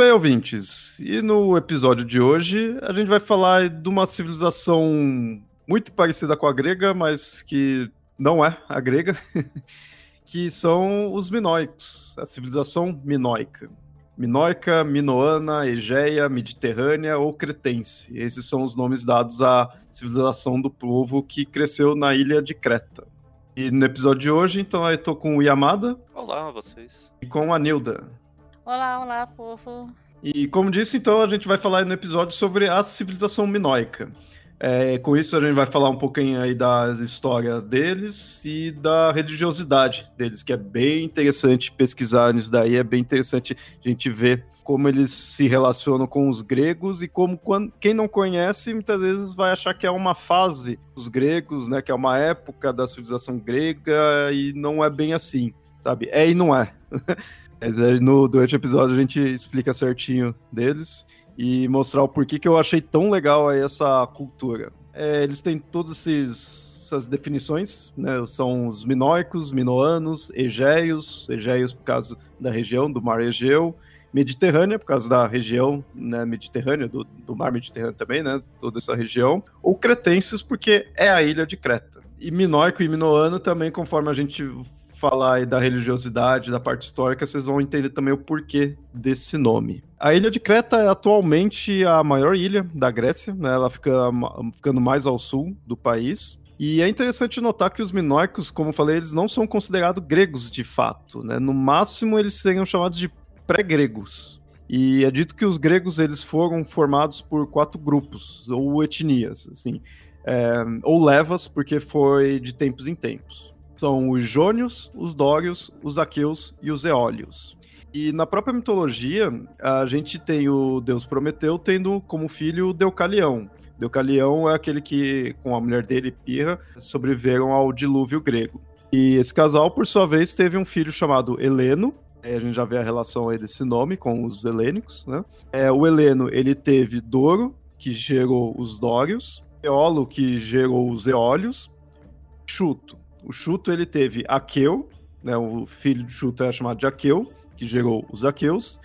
bem, ouvintes. E no episódio de hoje, a gente vai falar de uma civilização muito parecida com a grega, mas que não é a grega, que são os minoicos, a civilização minoica. Minoica, Minoana, Egeia, Mediterrânea ou Cretense. Esses são os nomes dados à civilização do povo que cresceu na ilha de Creta. E no episódio de hoje, então, eu tô com o Yamada. Olá, vocês. E com a Nilda. Olá, olá, fofo. E como disse, então, a gente vai falar no episódio sobre a civilização minoica. É, com isso, a gente vai falar um pouquinho aí da história deles e da religiosidade deles, que é bem interessante pesquisar nisso daí, é bem interessante a gente ver como eles se relacionam com os gregos e como quando, quem não conhece muitas vezes vai achar que é uma fase dos gregos, né, que é uma época da civilização grega e não é bem assim, sabe? É e não é. Mas no, durante o episódio a gente explica certinho deles e mostrar o porquê que eu achei tão legal essa cultura. É, eles têm todas essas definições, né? São os minoicos, minoanos, egeios, egeios por causa da região do mar Egeu, Mediterrânea, por causa da região né, mediterrânea, do, do mar Mediterrâneo também, né? Toda essa região. Ou cretenses, porque é a ilha de Creta. E minoico e minoano também, conforme a gente falar da religiosidade, da parte histórica, vocês vão entender também o porquê desse nome. A ilha de Creta é atualmente a maior ilha da Grécia, né? Ela fica ficando mais ao sul do país. E é interessante notar que os minoicos, como eu falei, eles não são considerados gregos de fato, né? No máximo eles seriam chamados de pré-gregos. E é dito que os gregos eles foram formados por quatro grupos ou etnias, assim, é, ou levas, porque foi de tempos em tempos são os Jônios, os Dórios, os Aqueus e os Eólios. E na própria mitologia, a gente tem o deus Prometeu tendo como filho Deucalião. Deucalião é aquele que, com a mulher dele, Pirra, sobreviveram ao dilúvio grego. E esse casal, por sua vez, teve um filho chamado Heleno. É, a gente já vê a relação aí desse nome com os helênicos, né? É, o Heleno, ele teve Doro, que gerou os Dórios, Eolo, que gerou os Eólios, Chuto, o Chuto ele teve Aqueu, né, o filho de Chuto é chamado de Aqueu, que gerou os Aqueus,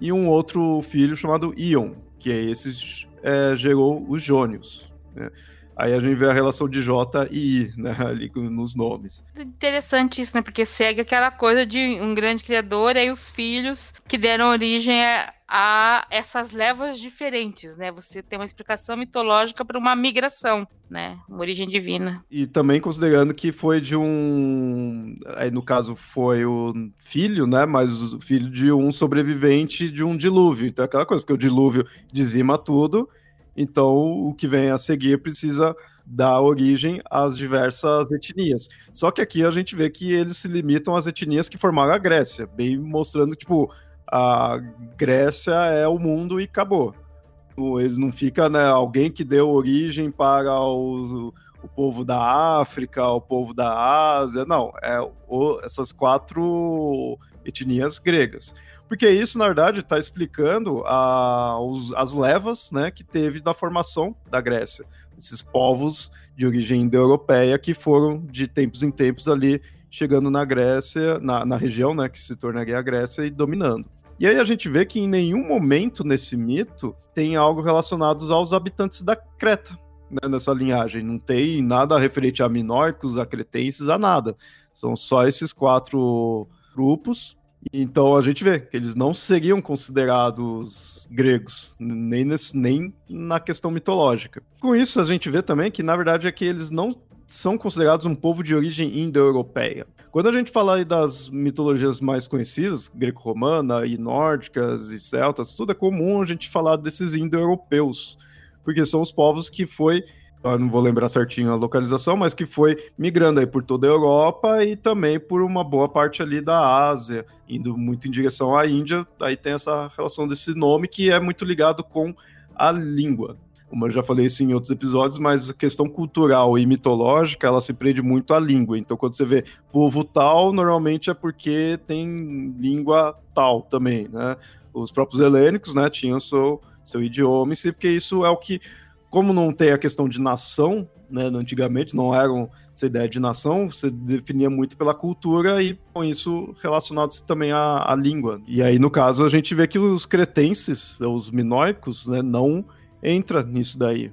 e um outro filho chamado Ion, que é esse é, gerou os Jônios. Né? Aí a gente vê a relação de J e I, né, ali nos nomes. Interessante isso, né? Porque segue aquela coisa de um grande criador e aí os filhos que deram origem a, a essas levas diferentes, né? Você tem uma explicação mitológica para uma migração, né? Uma origem divina. E também considerando que foi de um, aí no caso foi o filho, né? Mas o filho de um sobrevivente de um dilúvio. Então é aquela coisa, porque o dilúvio dizima tudo então, o que vem a seguir precisa dar origem às diversas etnias. Só que aqui a gente vê que eles se limitam às etnias que formaram a Grécia, bem mostrando tipo a Grécia é o mundo e acabou. Eles não fica, né, alguém que deu origem para o, o povo da África, o povo da Ásia, não, é o, essas quatro etnias gregas. Porque isso, na verdade, está explicando a, os, as levas né, que teve da formação da Grécia. Esses povos de origem indo-europeia que foram, de tempos em tempos, ali chegando na Grécia, na, na região né, que se tornaria a Grécia e dominando. E aí a gente vê que em nenhum momento nesse mito tem algo relacionado aos habitantes da Creta, né, nessa linhagem. Não tem nada referente a minóicos, a cretenses, a nada. São só esses quatro grupos então a gente vê que eles não seriam considerados gregos, nem, nesse, nem na questão mitológica. Com isso, a gente vê também que, na verdade, é que eles não são considerados um povo de origem indo-europeia. Quando a gente fala das mitologias mais conhecidas, greco-romana e nórdicas e celtas, tudo é comum a gente falar desses indo-europeus, porque são os povos que foi eu não vou lembrar certinho a localização, mas que foi migrando aí por toda a Europa e também por uma boa parte ali da Ásia, indo muito em direção à Índia. Aí tem essa relação desse nome que é muito ligado com a língua. Como eu já falei isso em outros episódios, mas a questão cultural e mitológica, ela se prende muito à língua. Então, quando você vê povo tal, normalmente é porque tem língua tal também, né? Os próprios helênicos, né, tinham seu, seu idioma, e porque isso é o que como não tem a questão de nação, né, antigamente não era essa ideia de nação, você definia muito pela cultura e com isso relacionados também à, à, língua. E aí, no caso, a gente vê que os cretenses, os minoicos, né, não entra nisso daí.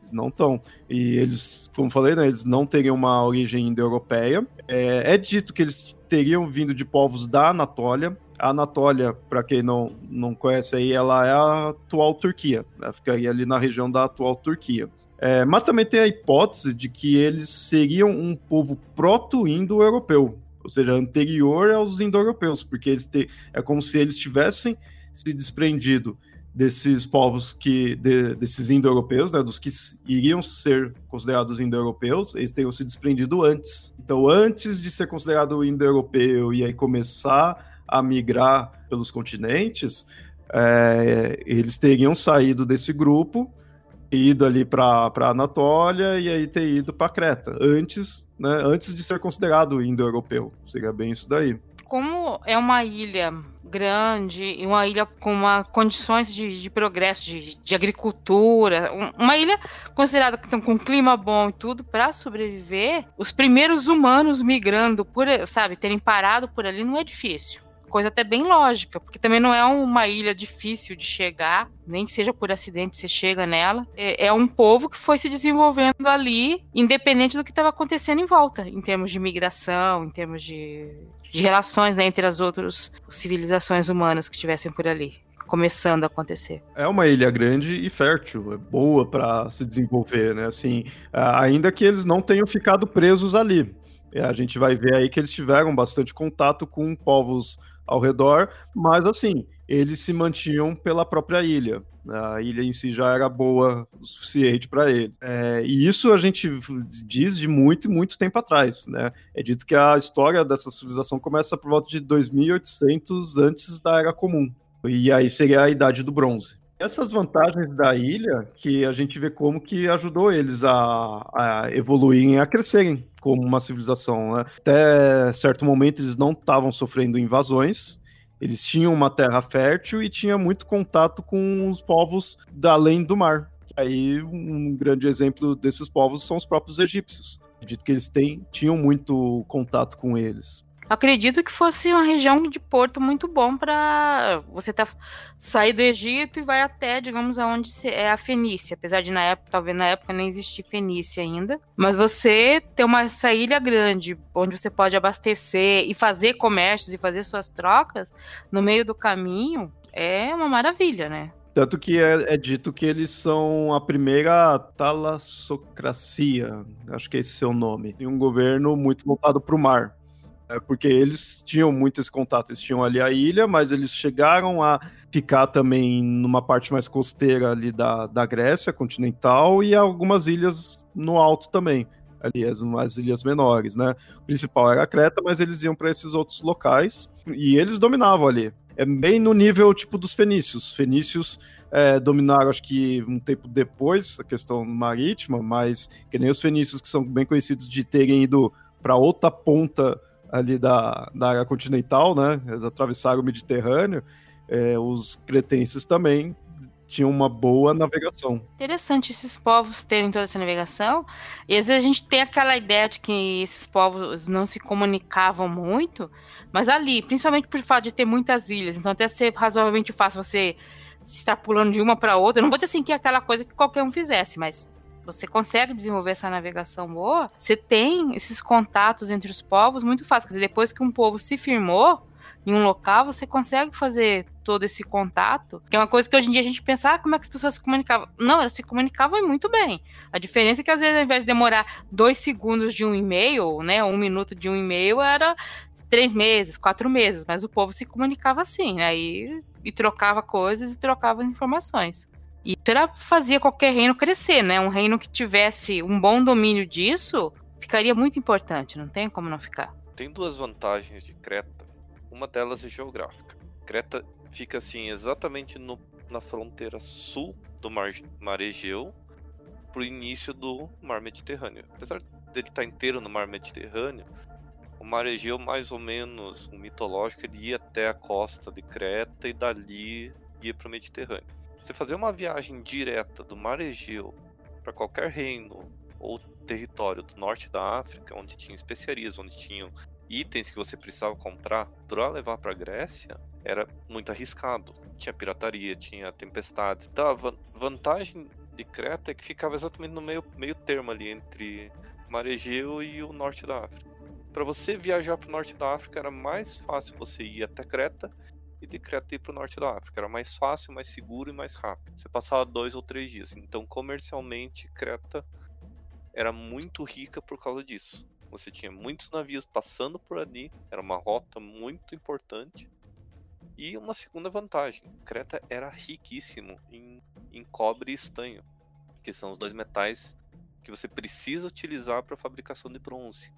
Eles não estão. E eles, como falei, né, eles não teriam uma origem indo-europeia. É, é dito que eles teriam vindo de povos da Anatólia, a Anatólia, para quem não, não conhece aí, ela é a atual Turquia. Ela ficaria ali na região da atual Turquia. É, mas também tem a hipótese de que eles seriam um povo proto-indo-europeu, ou seja, anterior aos indo-europeus, porque eles te, é como se eles tivessem se desprendido desses povos que de, desses indo-europeus, né, dos que iriam ser considerados indo-europeus, eles teriam se desprendido antes. Então, antes de ser considerado indo-europeu e aí começar a migrar pelos continentes, é, eles teriam saído desse grupo, ido ali para a Anatólia e aí ter ido para Creta, antes, né, antes de ser considerado indo-europeu. Seria bem isso daí. Como é uma ilha grande e uma ilha com uma, condições de, de progresso, de, de, agricultura, uma ilha considerada com clima bom e tudo para sobreviver, os primeiros humanos migrando por, sabe, terem parado por ali não é difícil coisa até bem lógica, porque também não é uma ilha difícil de chegar, nem que seja por acidente você chega nela. É, é um povo que foi se desenvolvendo ali, independente do que estava acontecendo em volta, em termos de migração, em termos de, de relações né, entre as outras civilizações humanas que estivessem por ali começando a acontecer. É uma ilha grande e fértil, é boa para se desenvolver, né? Assim, ainda que eles não tenham ficado presos ali. A gente vai ver aí que eles tiveram bastante contato com povos ao redor, mas assim, eles se mantinham pela própria ilha. A ilha em si já era boa o suficiente para eles. É, e isso a gente diz de muito, muito tempo atrás. Né? É dito que a história dessa civilização começa por volta de 2800 antes da Era Comum. E aí seria a Idade do Bronze. Essas vantagens da ilha que a gente vê como que ajudou eles a, a evoluírem, a crescerem como uma civilização. Né? Até certo momento eles não estavam sofrendo invasões, eles tinham uma terra fértil e tinha muito contato com os povos da além do mar. Aí um grande exemplo desses povos são os próprios egípcios. Acredito que eles têm, tinham muito contato com eles acredito que fosse uma região de porto muito bom para você tá, sair do Egito e vai até, digamos, aonde é a Fenícia. Apesar de na época, talvez na época nem existir Fenícia ainda. Mas você ter uma essa ilha grande, onde você pode abastecer e fazer comércios e fazer suas trocas no meio do caminho, é uma maravilha, né? Tanto que é, é, dito que eles são a primeira talassocracia, acho que é esse seu nome. Tem um governo muito voltado para o mar. É porque eles tinham muito esse contato, eles tinham ali a ilha, mas eles chegaram a ficar também numa parte mais costeira ali da, da Grécia continental e algumas ilhas no alto também, ali as, as ilhas menores, né? O principal era a Creta, mas eles iam para esses outros locais e eles dominavam ali. É bem no nível tipo dos fenícios. Fenícios é, dominaram, acho que um tempo depois, a questão marítima, mas que nem os fenícios que são bem conhecidos de terem ido para outra ponta ali da, da área continental, né? Eles atravessaram o Mediterrâneo. É, os cretenses também tinham uma boa navegação. Interessante esses povos terem toda essa navegação. E às vezes a gente tem aquela ideia de que esses povos não se comunicavam muito, mas ali, principalmente por fato de ter muitas ilhas, então até ser razoavelmente fácil você estar pulando de uma para outra. Não vou dizer assim que é aquela coisa que qualquer um fizesse, mas você consegue desenvolver essa navegação boa, você tem esses contatos entre os povos muito fácil. Quer dizer, depois que um povo se firmou em um local, você consegue fazer todo esse contato, que é uma coisa que hoje em dia a gente pensa, ah, como é que as pessoas se comunicavam? Não, elas se comunicavam muito bem. A diferença é que às vezes, ao invés de demorar dois segundos de um e-mail, né, um minuto de um e-mail, era três meses, quatro meses, mas o povo se comunicava assim, né, e, e trocava coisas e trocava informações. E era, fazia qualquer reino crescer, né? Um reino que tivesse um bom domínio disso ficaria muito importante, não tem como não ficar. Tem duas vantagens de Creta. Uma delas é geográfica. Creta fica assim exatamente no, na fronteira sul do mar, mar Egeu pro início do mar Mediterrâneo. Apesar dele estar tá inteiro no mar Mediterrâneo, o mar Egeu mais ou menos, o mitológico, ele ia até a costa de Creta e dali ia para o Mediterrâneo. Você fazer uma viagem direta do mar Egeu para qualquer reino ou território do norte da África, onde tinha especiarias, onde tinham itens que você precisava comprar para levar para a Grécia, era muito arriscado. Tinha pirataria, tinha tempestades. Então, a vantagem de Creta é que ficava exatamente no meio, meio termo ali entre Mar Egeu e o norte da África. Para você viajar para o norte da África era mais fácil você ir até Creta e de Creta ir para o norte da África. Era mais fácil, mais seguro e mais rápido. Você passava dois ou três dias. Então, comercialmente, Creta era muito rica por causa disso. Você tinha muitos navios passando por ali, era uma rota muito importante. E uma segunda vantagem: Creta era riquíssimo em, em cobre e estanho, que são os dois metais que você precisa utilizar para a fabricação de bronze.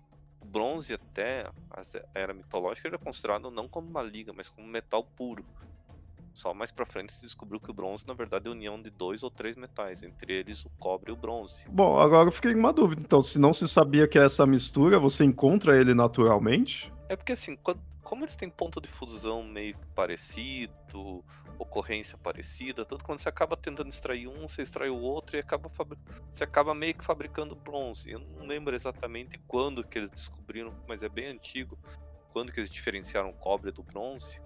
O bronze, até a era mitológica, era considerado não como uma liga, mas como metal puro. Só mais pra frente se descobriu que o bronze, na verdade, é a união de dois ou três metais, entre eles o cobre e o bronze. Bom, agora eu fiquei com uma dúvida. Então, se não se sabia que é essa mistura, você encontra ele naturalmente? É porque assim, quando, como eles têm ponto de fusão meio parecido, ocorrência parecida, tudo quando você acaba tentando extrair um, você extrai o outro e acaba você acaba meio que fabricando bronze. Eu não lembro exatamente quando que eles descobriram, mas é bem antigo, quando que eles diferenciaram cobre do bronze.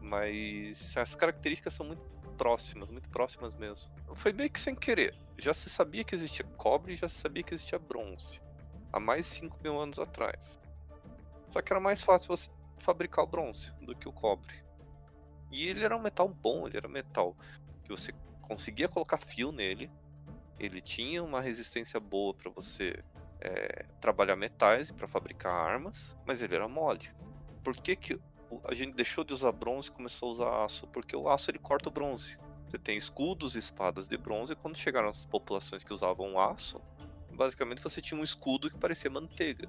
Mas as características são muito próximas, muito próximas mesmo. Foi meio que sem querer. Já se sabia que existia cobre, já se sabia que existia bronze. Há mais de 5 mil anos atrás. Só que era mais fácil você fabricar o bronze do que o cobre. E ele era um metal bom, ele era um metal que você conseguia colocar fio nele. Ele tinha uma resistência boa para você é, trabalhar metais para fabricar armas, mas ele era mole. Por que, que a gente deixou de usar bronze e começou a usar aço? Porque o aço ele corta o bronze. Você tem escudos e espadas de bronze, e quando chegaram as populações que usavam aço, basicamente você tinha um escudo que parecia manteiga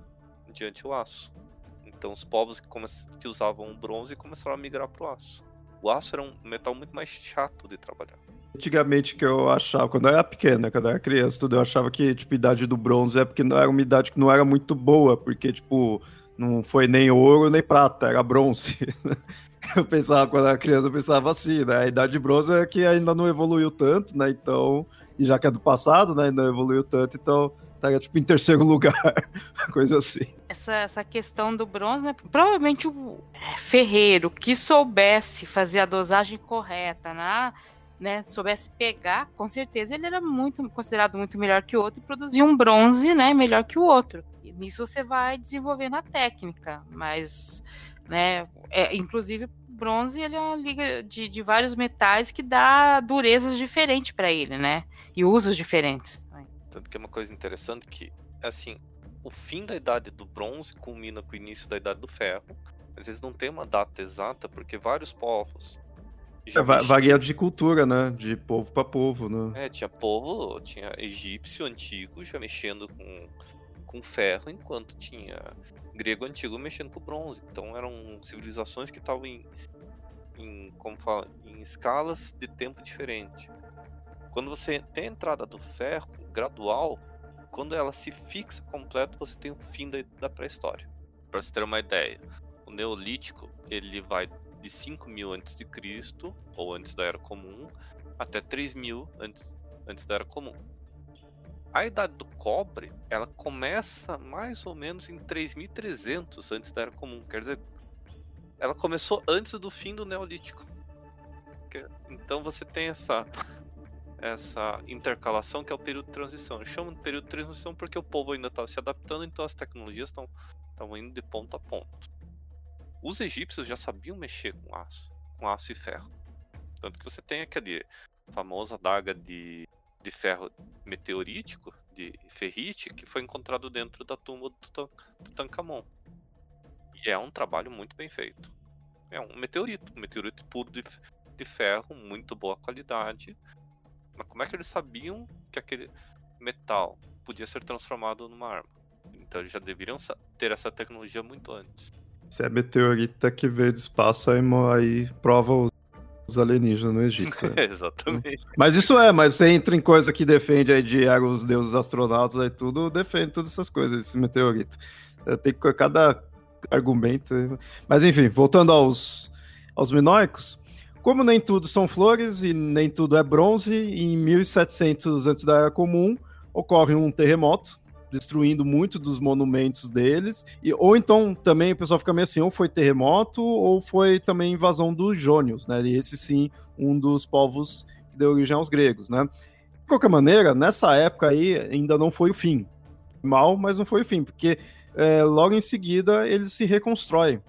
diante do aço. Então os povos que, que usavam bronze começaram a migrar para o aço. O aço era um metal muito mais chato de trabalhar. Antigamente que eu achava, quando eu era pequena, quando eu era criança, tudo, eu achava que, tipo, a idade do bronze é porque não era uma idade que não era muito boa, porque, tipo, não foi nem ouro nem prata, era bronze. eu pensava, quando era criança, eu pensava assim, né? A idade de bronze é que ainda não evoluiu tanto, né? Então, e já que é do passado, né? Não evoluiu tanto, então estaria tipo em terceiro lugar, coisa assim. Essa, essa questão do bronze, né? Provavelmente o é, ferreiro que soubesse fazer a dosagem correta, né? né, soubesse pegar, com certeza ele era muito considerado muito melhor que o outro e produzia um bronze, né, melhor que o outro. E nisso você vai desenvolvendo a técnica, mas, né, é, inclusive bronze ele é uma liga de, de vários metais que dá durezas diferentes para ele, né, e usos diferentes. Tanto que é uma coisa interessante que, assim, o fim da idade do bronze culmina com o início da idade do ferro. Às vezes não tem uma data exata, porque vários povos. É, varia de cultura, né? De povo para povo, né? É, tinha povo, tinha egípcio antigo já mexendo com, com ferro, enquanto tinha grego antigo mexendo com bronze. Então eram civilizações que estavam em, em, como fala, em escalas de tempo diferente. Quando você tem a entrada do ferro gradual, quando ela se fixa completo, você tem o fim da, da pré-história. Para você ter uma ideia, o Neolítico ele vai de 5 mil antes de Cristo ou antes da Era Comum até 3 mil antes, antes da Era Comum. A idade do cobre ela começa mais ou menos em 3.300 antes da Era Comum. Quer dizer, ela começou antes do fim do Neolítico. Então você tem essa essa intercalação que é o período de transição. Eu chamo de período de transição porque o povo ainda estava se adaptando, então as tecnologias estão indo de ponto a ponto. Os egípcios já sabiam mexer com aço. com aço e ferro. Tanto que você tem aquele famosa adaga de, de ferro meteorítico, de ferrite, que foi encontrado dentro da tumba do, Tancamon. E é um trabalho muito bem feito. É um meteorito, um meteorito puro de, de ferro, muito boa qualidade. Mas como é que eles sabiam que aquele metal podia ser transformado numa arma? Então eles já deveriam ter essa tecnologia muito antes. Se é meteorita que veio do espaço, aí, aí prova os os alienígenas no Egito. Né? Exatamente. Mas isso é, mas você entra em coisa que defende aí de os deuses astronautas aí tudo, defende todas essas coisas, esse meteorito. Tem cada argumento. Mas enfim, voltando aos, aos minoicos, como nem tudo são flores e nem tudo é bronze, em 1700 antes da Era Comum ocorre um terremoto destruindo muito dos monumentos deles. E, ou então também o pessoal fica meio assim, ou foi terremoto, ou foi também invasão dos jônios, né? E esse sim, um dos povos que deu origem aos gregos, né? De qualquer maneira, nessa época aí ainda não foi o fim. Mal, mas não foi o fim, porque é, logo em seguida eles se reconstroem.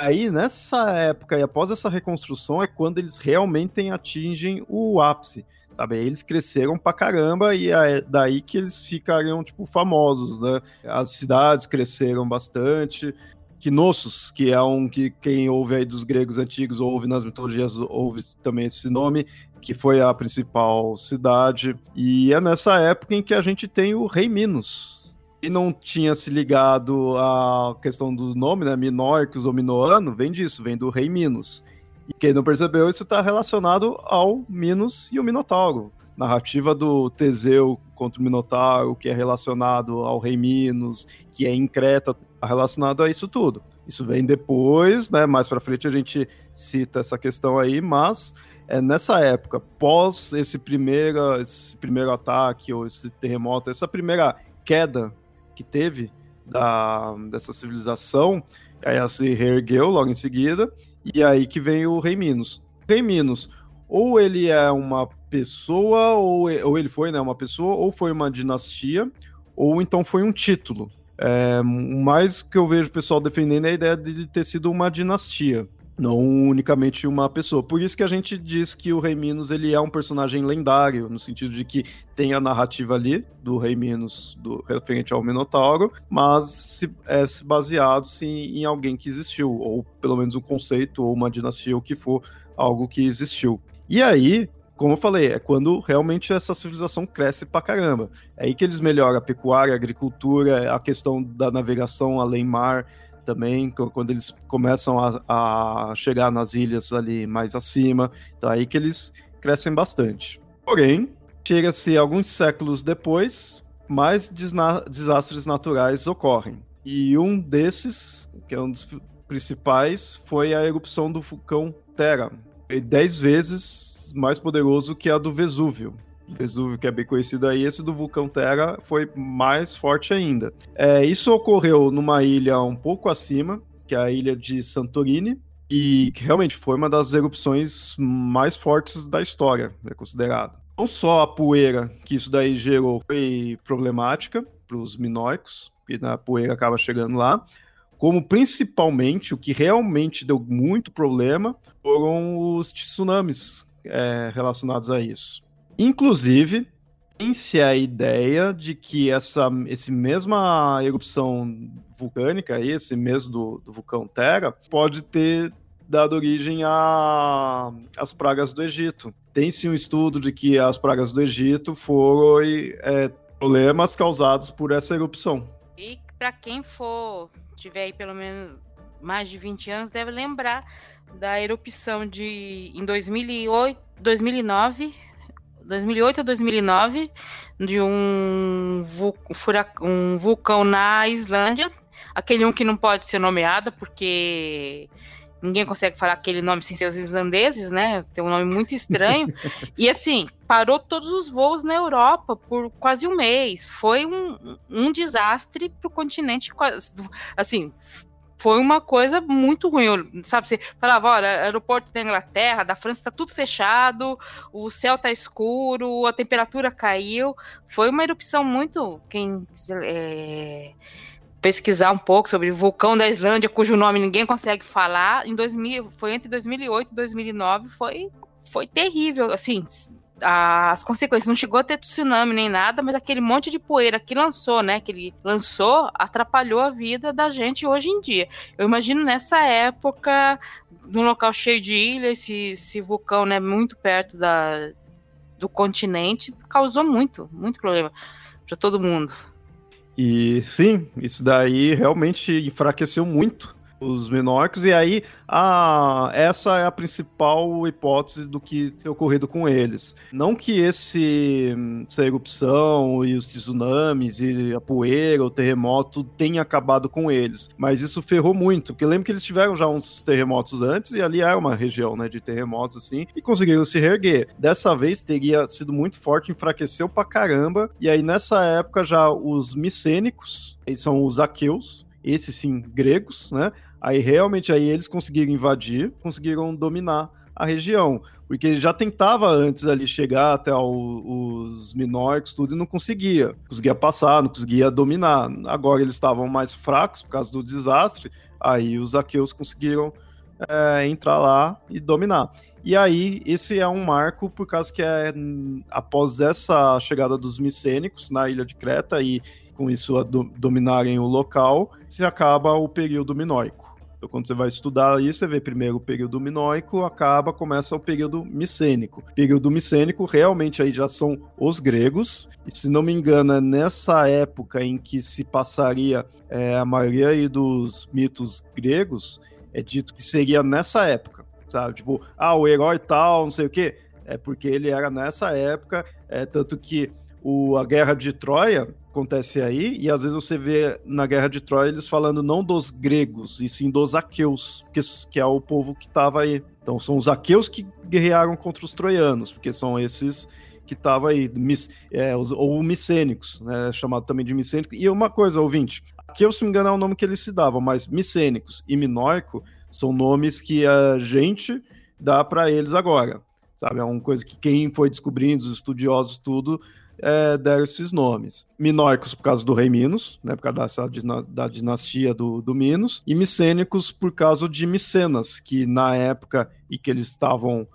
Aí, nessa época e após essa reconstrução, é quando eles realmente atingem o ápice sabe? Eles cresceram pra caramba e é daí que eles ficariam, tipo, famosos, né? As cidades cresceram bastante. Knossos, que é um que quem ouve aí dos gregos antigos, ouve nas mitologias, ouve também esse nome, que foi a principal cidade. E é nessa época em que a gente tem o rei Minos. E não tinha se ligado à questão do nome, né? Minoicos ou Minoano, vem disso, vem do rei Minos. E quem não percebeu, isso está relacionado ao Minos e o Minotauro. Narrativa do Teseu contra o Minotauro, que é relacionado ao rei Minos, que é em Creta, tá relacionado a isso tudo. Isso vem depois, né? Mais para frente a gente cita essa questão aí, mas é nessa época, pós esse primeiro, esse primeiro ataque ou esse terremoto, essa primeira queda que teve da, dessa civilização, aí ela se reergueu logo em seguida, e aí que vem o Rei Minos. Rei Minos, ou ele é uma pessoa, ou, ou ele foi né, uma pessoa, ou foi uma dinastia, ou então foi um título. É, mais que eu vejo o pessoal defendendo é a ideia de ter sido uma dinastia não unicamente uma pessoa. Por isso que a gente diz que o Rei Minos ele é um personagem lendário, no sentido de que tem a narrativa ali do Rei Minos do, referente ao Minotauro, mas se, é baseado sim, em alguém que existiu, ou pelo menos um conceito, ou uma dinastia, ou que for algo que existiu. E aí, como eu falei, é quando realmente essa civilização cresce pra caramba. É aí que eles melhoram a pecuária, a agricultura, a questão da navegação além mar, também, quando eles começam a, a chegar nas ilhas ali mais acima. Então aí que eles crescem bastante. Porém, chega-se alguns séculos depois, mais desastres naturais ocorrem. E um desses, que é um dos principais, foi a erupção do vulcão Terra, dez vezes mais poderoso que a do Vesúvio. Vesúvio, que é bem conhecido aí, esse do vulcão Terra foi mais forte ainda. É, isso ocorreu numa ilha um pouco acima, que é a ilha de Santorini, e que realmente foi uma das erupções mais fortes da história, é considerado. Não só a poeira que isso daí gerou foi problemática para os minóicos, que a poeira acaba chegando lá, como principalmente o que realmente deu muito problema foram os tsunamis é, relacionados a isso. Inclusive, tem-se a ideia de que essa esse mesma erupção vulcânica, esse mesmo do, do vulcão Terra, pode ter dado origem às pragas do Egito. Tem-se um estudo de que as pragas do Egito foram é, problemas causados por essa erupção. E para quem for, tiver aí pelo menos mais de 20 anos, deve lembrar da erupção de em 2008, 2009 2008 a 2009 de um, um vulcão na Islândia. Aquele um que não pode ser nomeado porque ninguém consegue falar aquele nome sem ser os islandeses, né? Tem um nome muito estranho. e assim, parou todos os voos na Europa por quase um mês. Foi um, um desastre para o continente. Assim, foi uma coisa muito ruim, sabe? Você falava, olha, aeroporto da Inglaterra, da França, está tudo fechado, o céu tá escuro, a temperatura caiu. Foi uma erupção muito. Quem é, pesquisar um pouco sobre o vulcão da Islândia, cujo nome ninguém consegue falar. Em 2000, foi entre 2008 e 2009, foi foi terrível, assim, as consequências. Não chegou a ter tsunami nem nada, mas aquele monte de poeira que lançou, né? Que ele lançou, atrapalhou a vida da gente hoje em dia. Eu imagino nessa época, num local cheio de ilhas, esse, esse vulcão, né, muito perto da, do continente, causou muito, muito problema para todo mundo. E sim, isso daí realmente enfraqueceu muito os menores, e aí a, essa é a principal hipótese do que tem ocorrido com eles. Não que esse, essa erupção e os tsunamis e a poeira, o terremoto tenha acabado com eles, mas isso ferrou muito, porque lembro que eles tiveram já uns terremotos antes e ali era uma região né, de terremotos assim, e conseguiram se reerguer. Dessa vez teria sido muito forte, enfraqueceu pra caramba, e aí nessa época já os micênicos, eles são os aqueus, esses sim gregos, né? Aí realmente aí eles conseguiram invadir, conseguiram dominar a região, porque já tentava antes ali chegar até o, os minóricos, tudo, e não conseguia. Conseguia passar, não conseguia dominar. Agora eles estavam mais fracos por causa do desastre, aí os aqueus conseguiram é, entrar lá e dominar. E aí, esse é um marco por causa que é após essa chegada dos micênicos na ilha de Creta e com isso a do, dominarem o local, se acaba o período minoico. Então, quando você vai estudar isso, você vê primeiro o período minoico, acaba, começa o período micênico. Período micênico realmente aí já são os gregos, e se não me engano, é nessa época em que se passaria é, a maioria dos mitos gregos, é dito que seria nessa época, sabe? Tipo, ah, o herói tal, não sei o quê. É porque ele era nessa época, é tanto que o, a guerra de Troia acontece aí, e às vezes você vê na Guerra de Troia eles falando não dos gregos, e sim dos aqueus, que, que é o povo que estava aí. Então são os aqueus que guerrearam contra os troianos, porque são esses que estavam aí, mis, é, os, ou micênicos, né, chamado também de micênicos. E uma coisa, ouvinte, aqueus, se me engano, é o nome que eles se davam, mas micênicos e minóico são nomes que a gente dá para eles agora, sabe? É uma coisa que quem foi descobrindo, os estudiosos, tudo, é, deram esses nomes. Minóicos por causa do rei Minos, né, por causa da, da dinastia do, do Minos, e micênicos por causa de Micenas, que na época em que eles estavam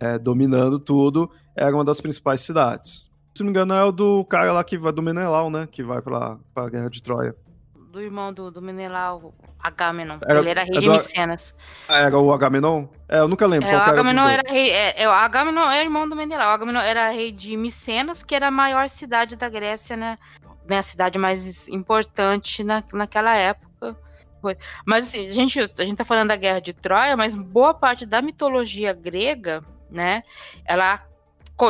é, dominando tudo, era uma das principais cidades. Se não me engano, é o do cara lá que vai do Menelau, né? Que vai para a Guerra de Troia do irmão do, do Menelau, Agamenon. Era, ele era rei de Micenas. Ah, era o Agamenon? É, eu nunca lembro. É, o Agamenon era, rei. É, é, o Agamenon é irmão do Menelau. O Agamenon era rei de Micenas, que era a maior cidade da Grécia, né? né a cidade mais importante na, naquela época. Mas assim, a gente, a gente tá falando da guerra de Troia, mas boa parte da mitologia grega, né? Ela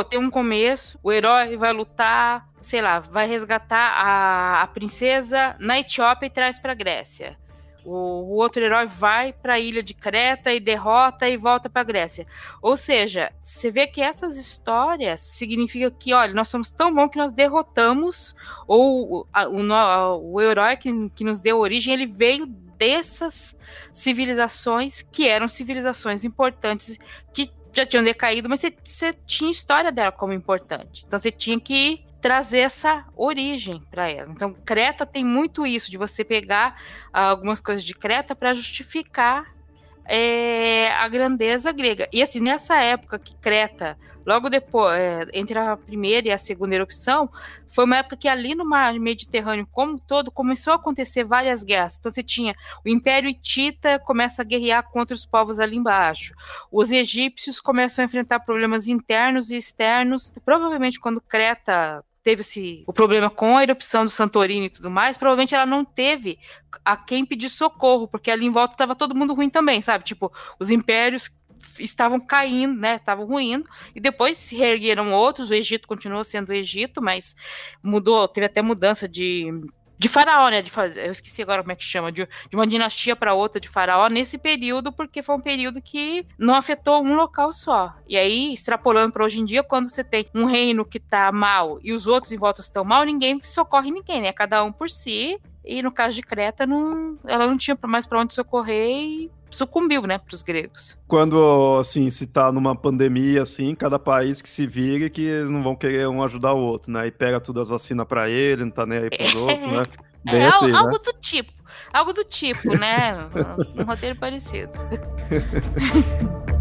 tem um começo, o herói vai lutar, sei lá, vai resgatar a, a princesa na Etiópia e traz para Grécia. O, o, outro herói vai para a ilha de Creta e derrota e volta para Grécia. Ou seja, você vê que essas histórias significam que, olha, nós somos tão bons que nós derrotamos, ou o, o, o herói que, que nos deu origem, ele veio dessas civilizações que eram civilizações importantes que já tinham decaído, mas você, você tinha história dela como importante. Então você tinha que trazer essa origem para ela. Então, Creta tem muito isso de você pegar ah, algumas coisas de Creta para justificar é, a grandeza grega. E assim, nessa época que Creta, logo depois, é, entre a primeira e a segunda erupção, foi uma época que ali no mar Mediterrâneo como um todo começou a acontecer várias guerras. Então você tinha o Império Hitita começa a guerrear contra os povos ali embaixo. Os egípcios começam a enfrentar problemas internos e externos. Provavelmente quando Creta teve esse, o problema com a erupção do Santorini e tudo mais, provavelmente ela não teve a quem pedir socorro, porque ali em volta estava todo mundo ruim também, sabe? Tipo, os impérios estavam caindo, né? Estavam ruindo, e depois se reergueram outros, o Egito continuou sendo o Egito, mas mudou, teve até mudança de de faraó, né? De eu esqueci agora como é que chama, de, de uma dinastia para outra de faraó nesse período, porque foi um período que não afetou um local só. E aí, extrapolando para hoje em dia, quando você tem um reino que tá mal e os outros em volta estão mal, ninguém socorre ninguém, né? Cada um por si. E no caso de Creta, não, ela não tinha mais para onde socorrer e sucumbiu, né, para os gregos. Quando, assim, se tá numa pandemia, assim, cada país que se vire que eles não vão querer um ajudar o outro, né? E pega todas as vacinas para ele, não tá nem aí pros é. outros, né? Bem é assim, né? algo do tipo. Algo do tipo, né? Um roteiro parecido.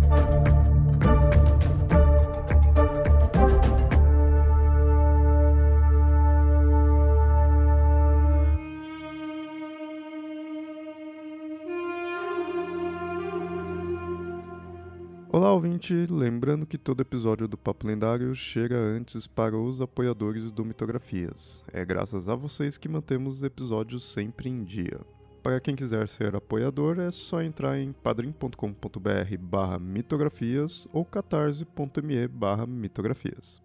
Olá, ouvinte! Lembrando que todo episódio do Papo Lendário chega antes para os apoiadores do Mitografias. É graças a vocês que mantemos os episódios sempre em dia. Para quem quiser ser apoiador, é só entrar em padrim.com.br barra mitografias ou catarse.me barra mitografias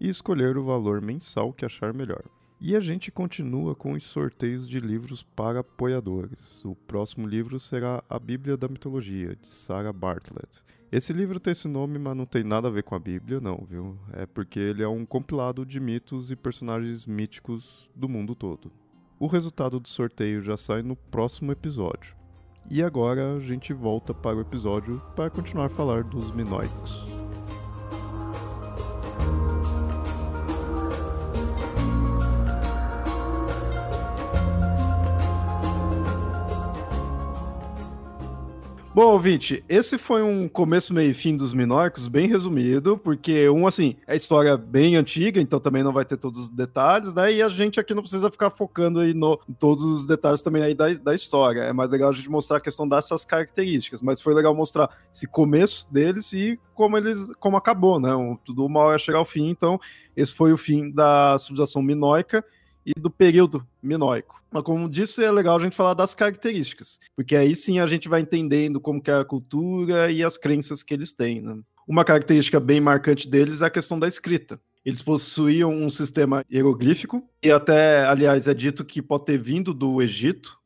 e escolher o valor mensal que achar melhor. E a gente continua com os sorteios de livros para apoiadores. O próximo livro será A Bíblia da Mitologia, de Sarah Bartlett. Esse livro tem esse nome, mas não tem nada a ver com a Bíblia, não, viu? É porque ele é um compilado de mitos e personagens míticos do mundo todo. O resultado do sorteio já sai no próximo episódio. E agora a gente volta para o episódio para continuar a falar dos minoicos. Bom, ouvinte, esse foi um começo, meio e fim dos Minóricos, bem resumido, porque, um, assim, é história bem antiga, então também não vai ter todos os detalhes, né? E a gente aqui não precisa ficar focando aí no, em todos os detalhes também aí da, da história. É mais legal a gente mostrar a questão dessas características, mas foi legal mostrar esse começo deles e como eles, como acabou, né? Um, tudo uma hora chegar ao fim, então esse foi o fim da civilização minoica e do período minoico. Mas como disse, é legal a gente falar das características, porque aí sim a gente vai entendendo como que é a cultura e as crenças que eles têm. Né? Uma característica bem marcante deles é a questão da escrita. Eles possuíam um sistema hieroglífico, e até, aliás, é dito que pode ter vindo do Egito,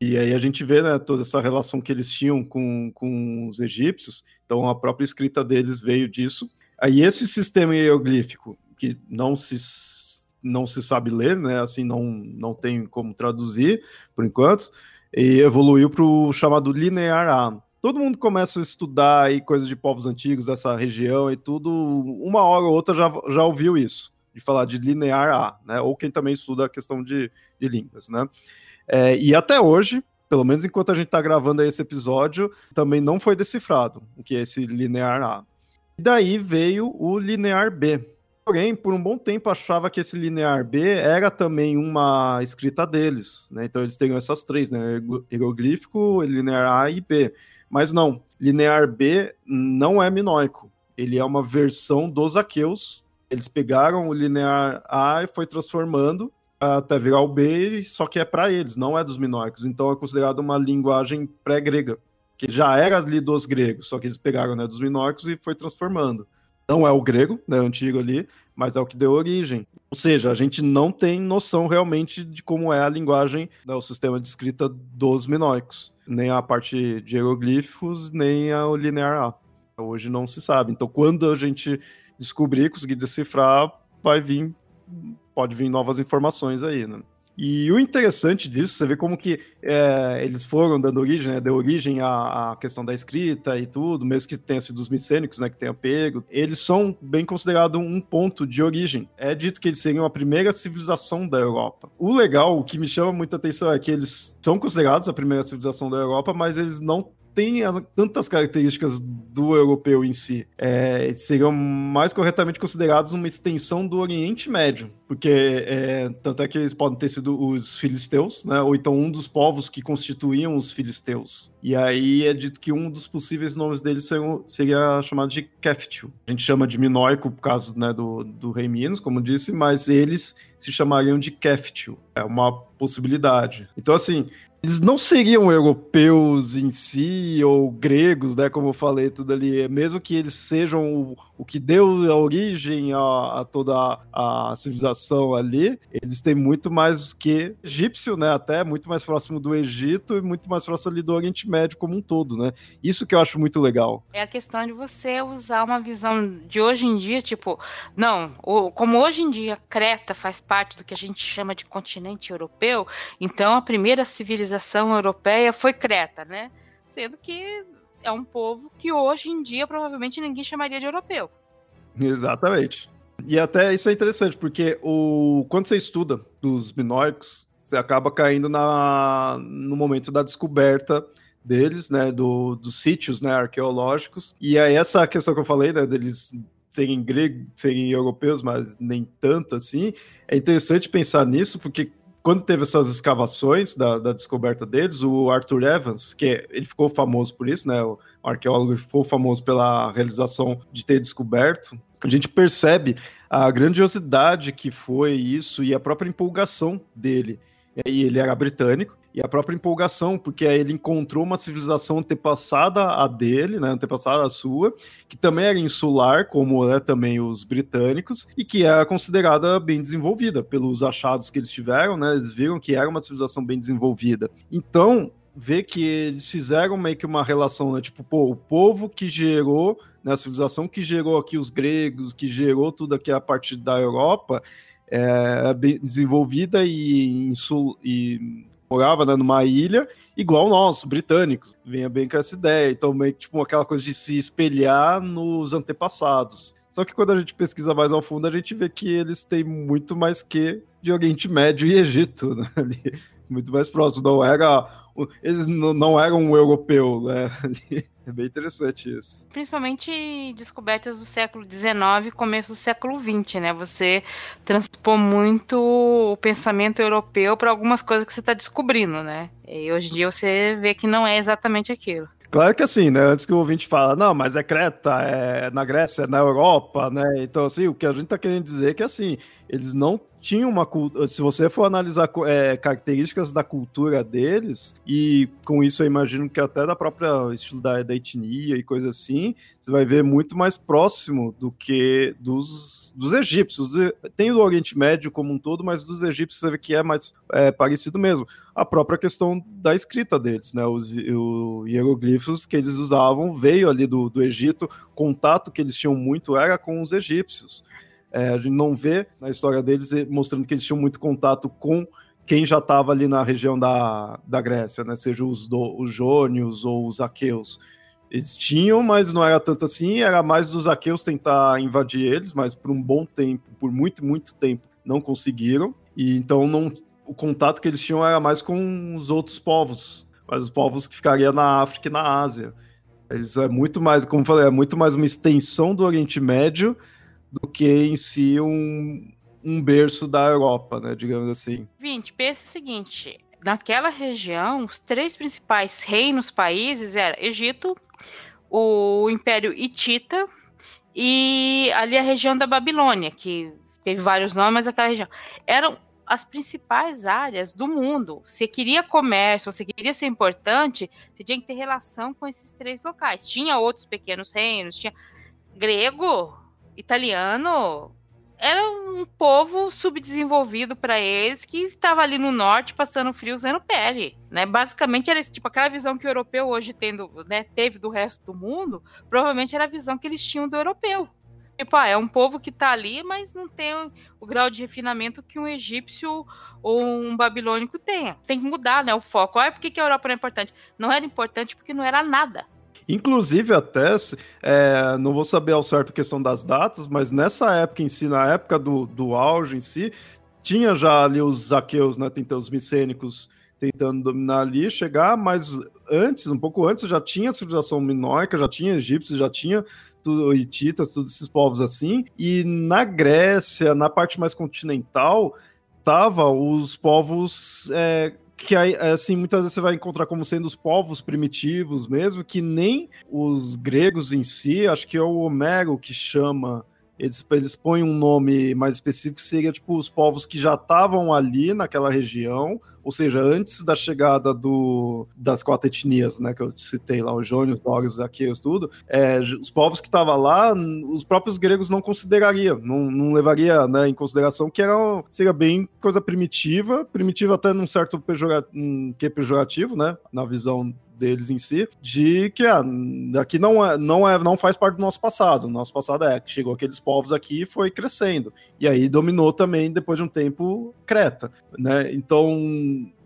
e aí a gente vê né, toda essa relação que eles tinham com, com os egípcios, então a própria escrita deles veio disso. Aí esse sistema hieroglífico, que não se não se sabe ler, né? Assim, não, não tem como traduzir por enquanto, e evoluiu para o chamado linear A. Todo mundo começa a estudar aí coisas de povos antigos dessa região e tudo, uma hora ou outra já, já ouviu isso, de falar de linear A, né? Ou quem também estuda a questão de, de línguas, né? É, e até hoje, pelo menos enquanto a gente está gravando esse episódio, também não foi decifrado o que é esse linear A. E daí veio o linear B, Porém, por um bom tempo achava que esse linear B era também uma escrita deles, né? Então eles teriam essas três, né? Hieroglífico, linear A e B. Mas não, linear B não é minoico. Ele é uma versão dos aqueus. Eles pegaram o linear A e foi transformando até virar o B, só que é para eles, não é dos minoicos. Então é considerado uma linguagem pré-grega, que já era ali dos gregos, só que eles pegaram né, dos minoicos e foi transformando não é o grego, né, antigo ali, mas é o que deu origem. Ou seja, a gente não tem noção realmente de como é a linguagem, né, o sistema de escrita dos minoicos, nem a parte de hieroglifos, nem o linear A. Hoje não se sabe. Então, quando a gente descobrir, conseguir decifrar, vai vir, pode vir novas informações aí, né? E o interessante disso, você vê como que é, eles foram dando origem, né, deu origem à, à, questão da escrita e tudo, mesmo que tenha sido os micênicos, né, que tenha pego, eles são bem considerados um ponto de origem. É dito que eles seriam a primeira civilização da Europa. O legal, o que me chama muita atenção é que eles são considerados a primeira civilização da Europa, mas eles não têm as, tantas características do europeu em si. É, seriam mais corretamente considerados uma extensão do Oriente Médio, porque é, tanto é que eles podem ter sido os filisteus, né, ou então um dos povos que constituíam os filisteus. E aí é dito que um dos possíveis nomes deles seria chamado de Keftiu. A gente chama de minoico por causa né, do, do rei Minos, como disse, mas eles se chamariam de Keftiu. É uma possibilidade. Então, assim, eles não seriam europeus em si, ou gregos, né? Como eu falei, tudo ali. Mesmo que eles sejam o, que deu origem a, a toda a, a, civilização ali, eles têm muito mais que egípcio, né? Até muito mais próximo do Egito e muito mais próximo ali do Oriente Médio como um todo, né? Isso que eu acho muito legal. É a questão de você usar uma visão de hoje em dia, tipo, não, como hoje em dia Creta faz parte do que a gente chama de continente europeu, então a primeira civilização europeia foi Creta, né? Sendo que é um povo que hoje em dia provavelmente ninguém chamaria de europeu. Exatamente. E até isso é interessante, porque o quando você estuda dos minoicos, Você acaba caindo na, no momento da descoberta deles, né, do, dos sítios, né, arqueológicos. E aí essa questão que eu falei, né, deles serem gregos, serem europeus, mas nem tanto assim, é interessante pensar nisso, porque quando teve essas escavações da, da, descoberta deles, o Arthur Evans, que ele ficou famoso por isso, né? O arqueólogo ficou famoso pela realização de ter descoberto. A gente percebe a grandiosidade que foi isso e a própria empolgação dele. E ele era britânico, e a própria empolgação, porque ele encontrou uma civilização antepassada a dele, né, antepassada a sua, que também era insular, como é também os britânicos, e que era considerada bem desenvolvida pelos achados que eles tiveram, né, eles viram que era uma civilização bem desenvolvida. Então, ver que eles fizeram meio que uma relação, né, tipo, pô, o povo que gerou, né, a civilização que gerou aqui os gregos, que gerou tudo aqui a partir da Europa, é, bem desenvolvida e, insul, e morava né, numa ilha, igual nós, britânicos. Vinha bem com essa ideia. Então, meio que tipo, aquela coisa de se espelhar nos antepassados. Só que quando a gente pesquisa mais ao fundo, a gente vê que eles têm muito mais que de Oriente Médio e Egito, né? muito mais próximo. Não era eles não eram um europeu, né? É bem interessante isso. Principalmente descobertas do século XIX começo do século XX, né? Você transpor muito o pensamento europeu para algumas coisas que você está descobrindo, né? E hoje em dia você vê que não é exatamente aquilo. Claro que assim, né? Antes que o ouvinte fala, não, mas é Creta, é na Grécia, é na Europa, né? Então, assim, o que a gente está querendo dizer é que assim, eles não tinham uma cultura. Se você for analisar é, características da cultura deles, e com isso eu imagino que até da própria estilo da, da etnia e coisa assim, você vai ver muito mais próximo do que dos, dos egípcios. Tem o Oriente Médio como um todo, mas dos egípcios você vê que é mais é, parecido mesmo. A própria questão da escrita deles, né? Os, os hieroglifos que eles usavam veio ali do, do Egito, contato que eles tinham muito era com os egípcios. É, a gente não vê na história deles mostrando que eles tinham muito contato com quem já estava ali na região da, da Grécia, né? Seja os, do, os jônios ou os aqueus. Eles tinham, mas não era tanto assim, era mais dos aqueus tentar invadir eles, mas por um bom tempo, por muito, muito tempo, não conseguiram. E então não, o contato que eles tinham era mais com os outros povos, mas os povos que ficariam na África e na Ásia. Eles é muito mais, como eu falei, é muito mais uma extensão do Oriente Médio do que em si um, um berço da Europa, né, digamos assim. Vinte, pensa o seguinte, naquela região, os três principais reinos países eram Egito, o Império Hitita e ali a região da Babilônia, que teve vários nomes, mas aquela região. Eram as principais áreas do mundo. Se queria comércio, se queria ser importante, você tinha que ter relação com esses três locais. Tinha outros pequenos reinos, tinha grego, italiano era um povo subdesenvolvido para eles que estava ali no norte passando frio usando pele, né? Basicamente era esse, tipo aquela visão que o europeu hoje tendo, né, teve do resto do mundo, provavelmente era a visão que eles tinham do europeu. Tipo, ah, é um povo que está ali, mas não tem o grau de refinamento que um egípcio ou um babilônico tenha. Tem que mudar, né, o foco. Ah, por que a Europa não é importante? Não era importante porque não era nada. Inclusive, até, é, não vou saber ao certo a questão das datas, mas nessa época em si, na época do, do auge em si, tinha já ali os aqueus, né, tentando, os micênicos tentando dominar ali, chegar, mas antes, um pouco antes, já tinha a civilização minoica, já tinha egípcios, já tinha tudo, hititas, todos esses povos assim, e na Grécia, na parte mais continental, tava os povos é, que aí, assim, muitas vezes você vai encontrar como sendo os povos primitivos mesmo, que nem os gregos em si, acho que é o Homero que chama, eles, eles põem um nome mais específico, seria tipo os povos que já estavam ali naquela região, ou seja, antes da chegada do, das quatro etnias, né, que eu citei lá, os jônios, dórios, aqueus, tudo, é, os povos que estavam lá, os próprios gregos não considerariam, não, não levaria né, em consideração que era, seria bem coisa primitiva, primitiva até num certo um, que pejorativo, né, na visão deles em si, de que ah, aqui não é, não é, não faz parte do nosso passado. Nosso passado é que chegou aqueles povos aqui e foi crescendo. E aí dominou também depois de um tempo Creta, né? Então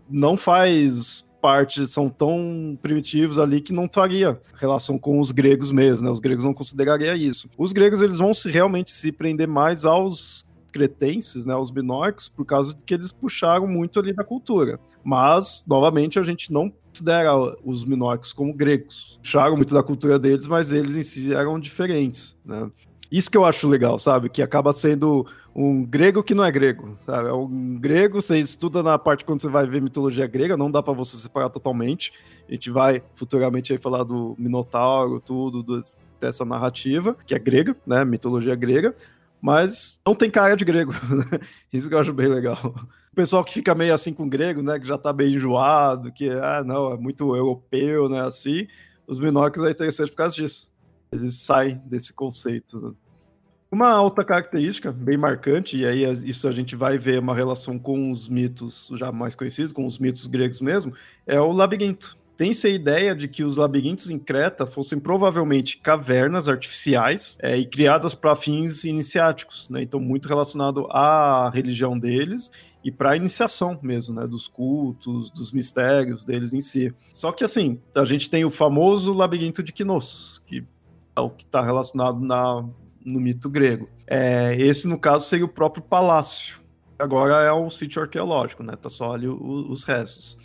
não faz parte, são tão primitivos ali que não faria relação com os gregos mesmo, né? Os gregos não considerariam isso. Os gregos eles vão se, realmente se prender mais aos cretenses, né, os binóicos, por causa de que eles puxaram muito ali da cultura. Mas, novamente, a gente não considera os minóicos como gregos. Puxaram muito da cultura deles, mas eles em si eram diferentes, né? Isso que eu acho legal, sabe? Que acaba sendo um grego que não é grego, sabe? É um grego, você estuda na parte quando você vai ver mitologia grega, não dá para você separar totalmente. A gente vai futuramente aí falar do Minotauro, tudo, do, dessa narrativa, que é grega, né? Mitologia grega, mas não tem cara de grego. Né? Isso que eu acho bem legal. O pessoal que fica meio assim com grego, né? Que já tá bem enjoado, que ah, não, é muito europeu, né? Assim, os minóculos é interessante por causa disso. Eles saem desse conceito. Né? Uma outra característica bem marcante, e aí isso a gente vai ver uma relação com os mitos já mais conhecidos, com os mitos gregos mesmo, é o labirinto. Tem-se a ideia de que os labirintos em Creta fossem provavelmente cavernas artificiais é, e criadas para fins iniciáticos, né? então muito relacionado à religião deles e para a iniciação mesmo, né, dos cultos, dos mistérios deles em si. Só que assim, a gente tem o famoso labirinto de Knossos, que é o que está relacionado na no mito grego. É, esse, no caso, seria o próprio palácio. Agora é um sítio arqueológico, né? Tá só ali o, os restos.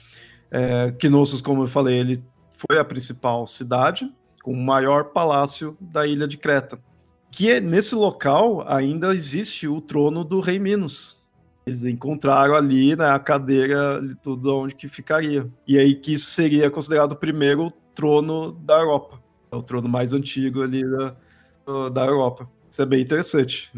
É, Knossos, como eu falei, ele foi a principal cidade com o maior palácio da ilha de Creta. Que é, nesse local ainda existe o trono do rei Minos. Eles encontraram ali né, a cadeira, tudo onde que ficaria. E aí que isso seria considerado o primeiro trono da Europa. É o trono mais antigo ali da, da Europa. Isso é bem interessante.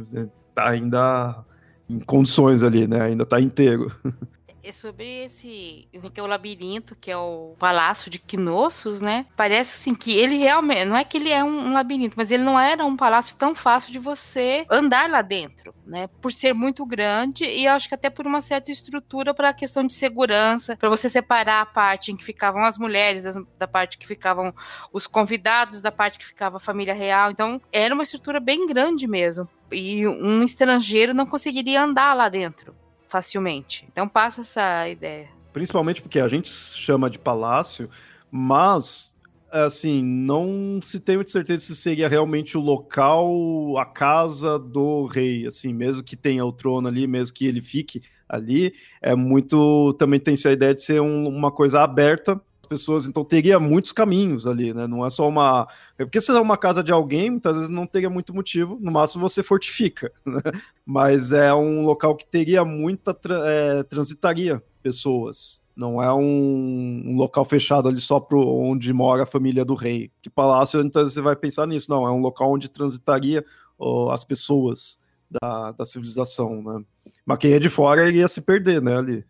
Tá ainda em condições ali, né? Ainda tá inteiro. É sobre esse que é o labirinto, que é o palácio de Knossos, né? Parece assim que ele realmente não é que ele é um, labirinto, mas ele não era um palácio tão fácil de você andar lá dentro, né? Por ser muito grande e acho que até por uma certa estrutura para a questão de segurança, para você separar a parte em que ficavam as mulheres das, da parte que ficavam os convidados, da parte que ficava a família real. Então, era uma estrutura bem grande mesmo. E um estrangeiro não conseguiria andar lá dentro facilmente. Então passa essa ideia. Principalmente porque a gente chama de palácio, mas assim, não se tem muita certeza se seria realmente o local, a casa do rei, assim, mesmo que tenha o trono ali, mesmo que ele fique ali, é muito, também tem-se a ideia de ser um, uma coisa aberta pessoas, então teria muitos caminhos ali, né? Não é só uma. É porque se é uma casa de alguém, muitas vezes não teria muito motivo, no máximo você fortifica, né? Mas é um local que teria muita. É, transitaria pessoas. Não é um, um, local fechado ali só para onde mora a família do rei. Que palácio, então você vai pensar nisso. Não, é um local onde transitaria ó, as pessoas da, da civilização, né? Mas quem é de fora iria se perder, né, ali.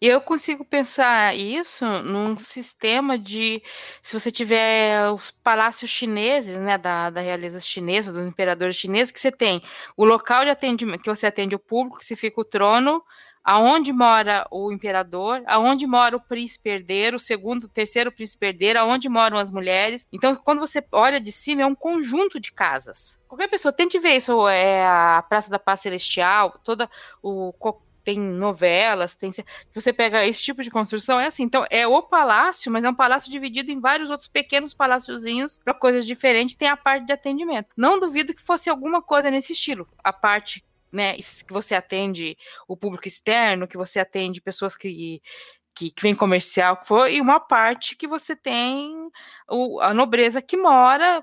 Eu consigo pensar isso num sistema de, se você tiver os palácios chineses, né, da, da realeza chinesa, dos imperadores chineses, que você tem o local de atendimento, que você atende o público, que se fica o trono, aonde mora o imperador, aonde mora o príncipe herdeiro, o segundo, o terceiro príncipe herdeiro, aonde moram as mulheres. Então, quando você olha de cima, é um conjunto de casas. Qualquer pessoa tente ver isso, é a Praça da Paz Celestial, toda o tem novelas, tem você pega esse tipo de construção é assim, então é o palácio, mas é um palácio dividido em vários outros pequenos paláciozinhos para coisas diferentes, tem a parte de atendimento. Não duvido que fosse alguma coisa nesse estilo. A parte né, que você atende o público externo, que você atende pessoas que, que, que vem comercial, que for, e uma parte que você tem o, a nobreza que mora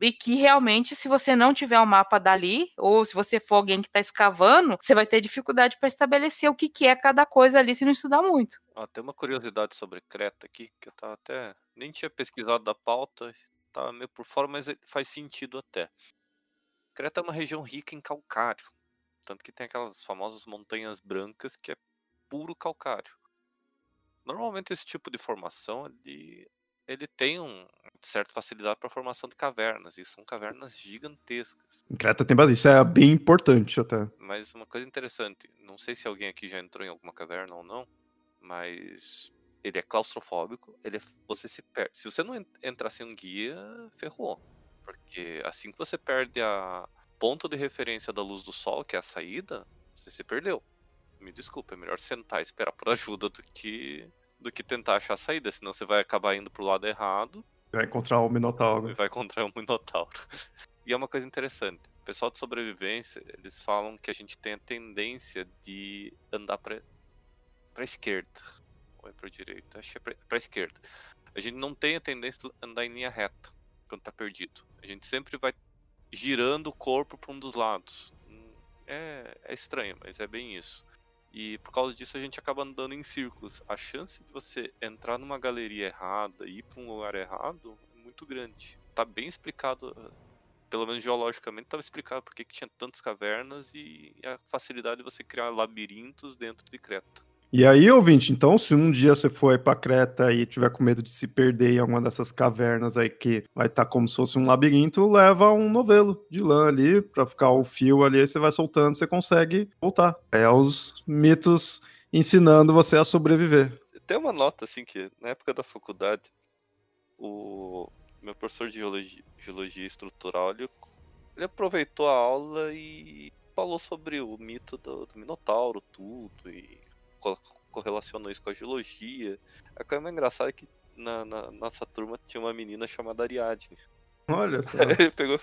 e que realmente, se você não tiver o um mapa dali, ou se você for alguém que está escavando, você vai ter dificuldade para estabelecer o que, que é cada coisa ali se não estudar muito. Ó, tem uma curiosidade sobre Creta aqui, que eu tava até. Nem tinha pesquisado da pauta, tava meio por fora, mas faz sentido até. Creta é uma região rica em calcário. Tanto que tem aquelas famosas montanhas brancas que é puro calcário. Normalmente esse tipo de formação ele, ele tem um certa facilidade para a formação de cavernas, e são cavernas gigantescas. Em Creta tem bastante, isso é bem importante até. Mas uma coisa interessante, não sei se alguém aqui já entrou em alguma caverna ou não, mas ele é claustrofóbico, ele é, você se perde. Se você não entrar sem um guia, ferrou. Porque assim que você perde a, ponto de referência da luz do sol, que é a saída, você se perdeu. Me desculpa, é melhor sentar e esperar por ajuda do que do que tentar achar a saída, senão você vai acabar indo pro lado errado. Vai encontrar o Minotauro. E vai encontrar o Minotauro. e é uma coisa interessante. pessoal de sobrevivência, eles falam que a gente tem a tendência de andar para para esquerda ou é para direita, acho que é para esquerda. A gente não tem a tendência de andar em linha reta quando tá perdido. A gente sempre vai girando o corpo para um dos lados. É, é estranho, mas é bem isso. E por causa disso a gente acaba andando em círculos. A chance de você entrar numa galeria errada e ir para um lugar errado é muito grande. Tá bem explicado, pelo menos geologicamente, estava explicado porque que tinha tantas cavernas e a facilidade de você criar labirintos dentro de Creta. E aí, ouvinte, então, se um dia você for para Creta e tiver com medo de se perder em alguma dessas cavernas aí que vai estar tá como se fosse um labirinto, leva um novelo de lã ali para ficar o fio ali, aí você vai soltando, você consegue voltar. É os mitos ensinando você a sobreviver. Tem uma nota assim que na época da faculdade, o meu professor de geologia, geologia estrutural, ele, ele aproveitou a aula e falou sobre o mito do, do Minotauro, tudo, e correlacionou isso com a geologia. A coisa mais engraçada é que na, na nossa turma tinha uma menina chamada Ariadne. Olha só. Ele pegou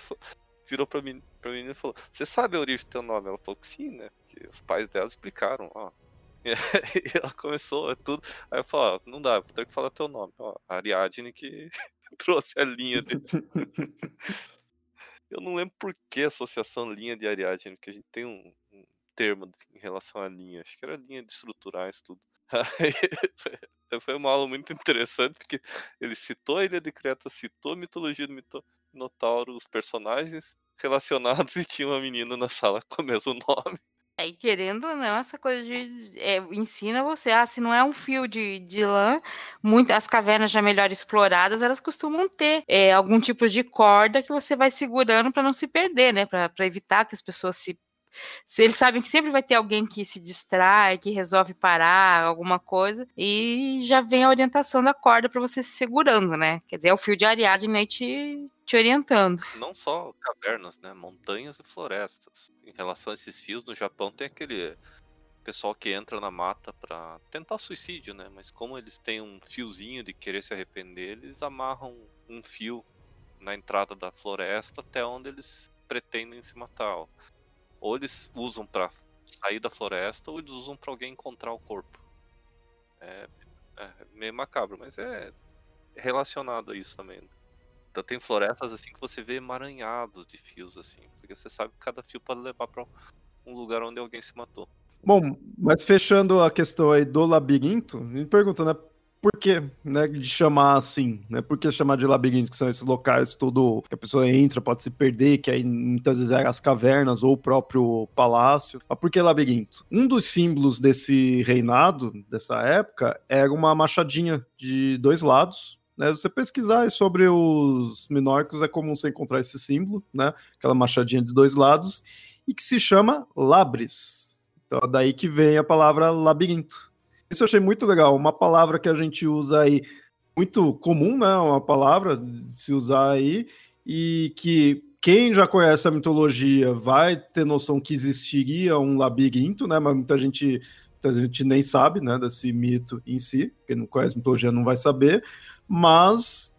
virou pra, mim, pra menina e falou: Você sabe a origem do teu nome? Ela falou que sim, né? Que os pais dela explicaram, ó. E ela começou, é tudo. Aí eu falei: ó, Não dá, vou ter que falar teu nome. Ó, Ariadne que trouxe a linha dele. eu não lembro por que associação linha de Ariadne, porque a gente tem um termo em relação à linha. Acho que era linha de estruturais, tudo. Aí foi uma aula muito interessante, porque ele citou a Ilha de Creta, citou a mitologia do Minotauro, os personagens relacionados e tinha uma menina na sala com o mesmo nome. É, e querendo ou não, essa coisa de. É, ensina você, ah, se não é um fio de, de lã, muito, as cavernas já melhor exploradas, elas costumam ter é, algum tipo de corda que você vai segurando para não se perder, né? Para evitar que as pessoas se se eles sabem que sempre vai ter alguém que se distrai, que resolve parar alguma coisa, e já vem a orientação da corda para você se segurando, né? Quer dizer, é o fio de Ariadne aí te, te orientando. Não só cavernas, né? Montanhas e florestas. Em relação a esses fios, no Japão tem aquele pessoal que entra na mata para tentar suicídio, né? Mas como eles têm um fiozinho de querer se arrepender, eles amarram um fio na entrada da floresta até onde eles pretendem se matar. Ou eles usam para sair da floresta, ou eles usam para alguém encontrar o corpo. É, é, meio macabro, mas é relacionado a isso também. Então tem florestas assim que você vê emaranhados de fios assim, porque você sabe que cada fio pode levar para um lugar onde alguém se matou. Bom, mas fechando a questão aí do labirinto, me pergunta, né? Por que, né, de chamar assim, né? Por que chamar de labirinto, que são esses locais tudo que a pessoa entra, pode se perder, que aí muitas vezes é as cavernas ou o próprio palácio. Mas por que labirinto? Um dos símbolos desse reinado, dessa época, era uma machadinha de dois lados, né, você pesquisar sobre os minóricos é comum você encontrar esse símbolo, né? Aquela machadinha de dois lados, e que se chama labris. Então, é daí que vem a palavra labirinto. Isso eu achei muito legal. Uma palavra que a gente usa aí, muito comum, né? Uma palavra se usar aí, e que quem já conhece a mitologia vai ter noção que existiria um labirinto, né? Mas muita gente, muita gente nem sabe, né? Desse mito em si. Quem não conhece mitologia não vai saber. Mas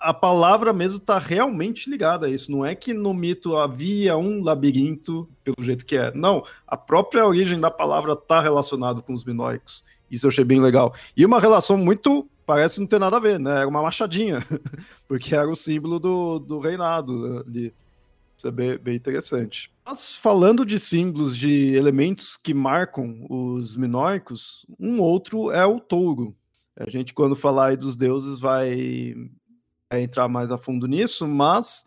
a palavra mesmo está realmente ligada a isso. Não é que no mito havia um labirinto pelo jeito que é. Não, a própria origem da palavra está relacionada com os minoicos. Isso eu achei bem legal. E uma relação muito. Parece não ter nada a ver, né? Era uma machadinha, porque era o símbolo do, do reinado ali. Isso é bem, bem interessante. Mas falando de símbolos, de elementos que marcam os minoicos, um outro é o touro. A gente, quando falar aí dos deuses, vai entrar mais a fundo nisso, mas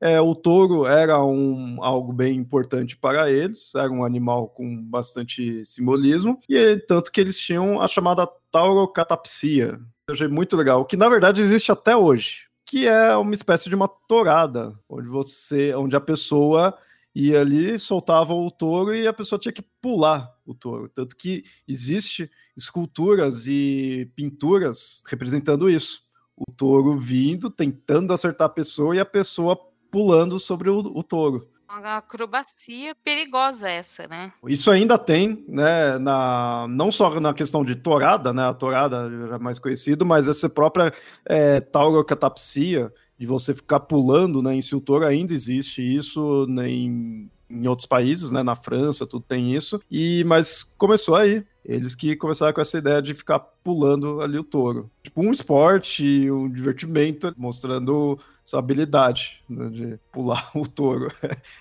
é, o touro era um, algo bem importante para eles, era um animal com bastante simbolismo, e tanto que eles tinham a chamada taurocatapsia. Eu achei muito legal, que na verdade existe até hoje, que é uma espécie de uma tourada, onde você, onde a pessoa ia ali, soltava o touro e a pessoa tinha que pular o touro. Tanto que existe esculturas e pinturas representando isso. O touro vindo, tentando acertar a pessoa e a pessoa pulando sobre o, o touro. Uma acrobacia perigosa essa, né? Isso ainda tem, né, na, não só na questão de torada, né, a torada já é mais conhecido, mas essa própria é, taurocatapsia, de você ficar pulando né, em Siltor, ainda existe isso né, em, em outros países, né, na França, tudo tem isso, e mas começou aí, eles que começaram com essa ideia de ficar pulando ali o touro. Tipo um esporte, um divertimento, mostrando sua habilidade né, de pular o touro.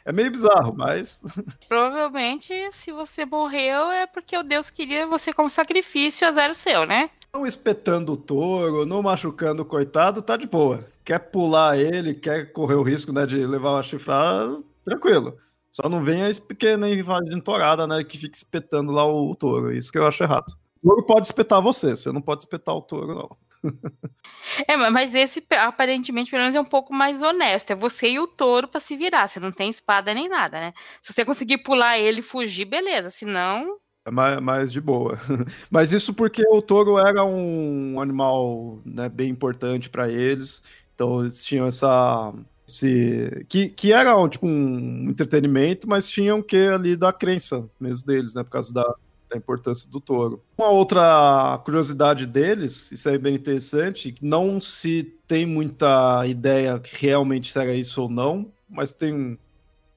É meio bizarro, mas. Provavelmente, se você morreu, é porque o Deus queria você como sacrifício a zero seu, né? Não espetando o touro, não machucando o coitado, tá de boa. Quer pular ele, quer correr o risco né, de levar uma chifrada, tranquilo. Só não venha pequena invasão torada, né? Que fica espetando lá o, o touro. Isso que eu acho errado. O touro pode espetar você, você não pode espetar o touro, não. É, mas esse aparentemente, pelo menos, é um pouco mais honesto. É você e o touro para se virar. Você não tem espada nem nada, né? Se você conseguir pular ele e fugir, beleza. Senão. É mais, mais de boa. Mas isso porque o touro era um animal né, bem importante para eles. Então eles tinham essa se, que, que era tipo, um entretenimento, mas tinha um quê ali da crença mesmo deles, né? Por causa da, da importância do touro. Uma outra curiosidade deles, isso é bem interessante, não se tem muita ideia realmente se era isso ou não, mas tem um,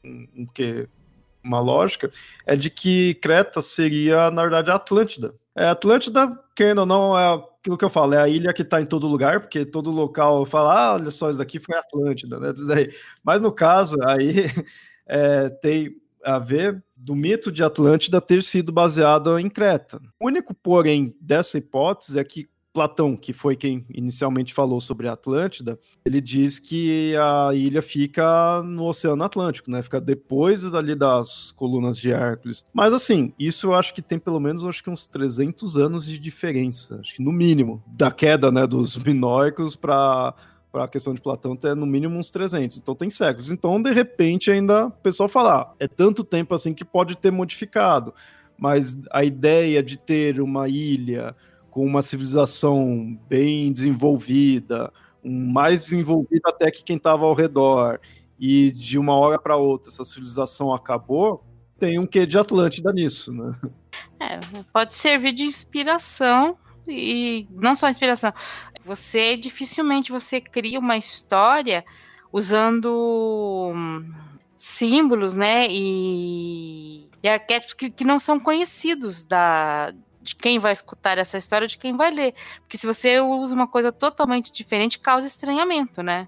um, um que uma lógica, é de que Creta seria, na verdade, a Atlântida. É, Atlântida, querendo ou não, é aquilo que eu falo, é a ilha que está em todo lugar, porque todo local fala, ah, olha só, isso daqui foi Atlântida, né? Mas no caso, aí é, tem a ver do mito de Atlântida ter sido baseado em Creta. O único, porém, dessa hipótese é que Platão, que foi quem inicialmente falou sobre a Atlântida, ele diz que a ilha fica no Oceano Atlântico, né? Fica depois ali das colunas de Hércules. Mas assim, isso eu acho que tem pelo menos acho que uns 300 anos de diferença, acho que no mínimo, da queda, né, dos minoicos para para a questão de Platão tem no mínimo uns 300, então tem séculos. Então, de repente, ainda o pessoal fala, ah, é tanto tempo assim que pode ter modificado, mas a ideia de ter uma ilha com uma civilização bem desenvolvida, mais desenvolvida até que quem estava ao redor, e de uma hora para outra essa civilização acabou, tem um quê de Atlântida nisso, né? É, pode servir de inspiração e não só inspiração. Você dificilmente você cria uma história usando hum, símbolos, né, e, e arquétipos que, que não são conhecidos da, de quem vai escutar essa história, de quem vai ler. Porque se você usa uma coisa totalmente diferente, causa estranhamento, né?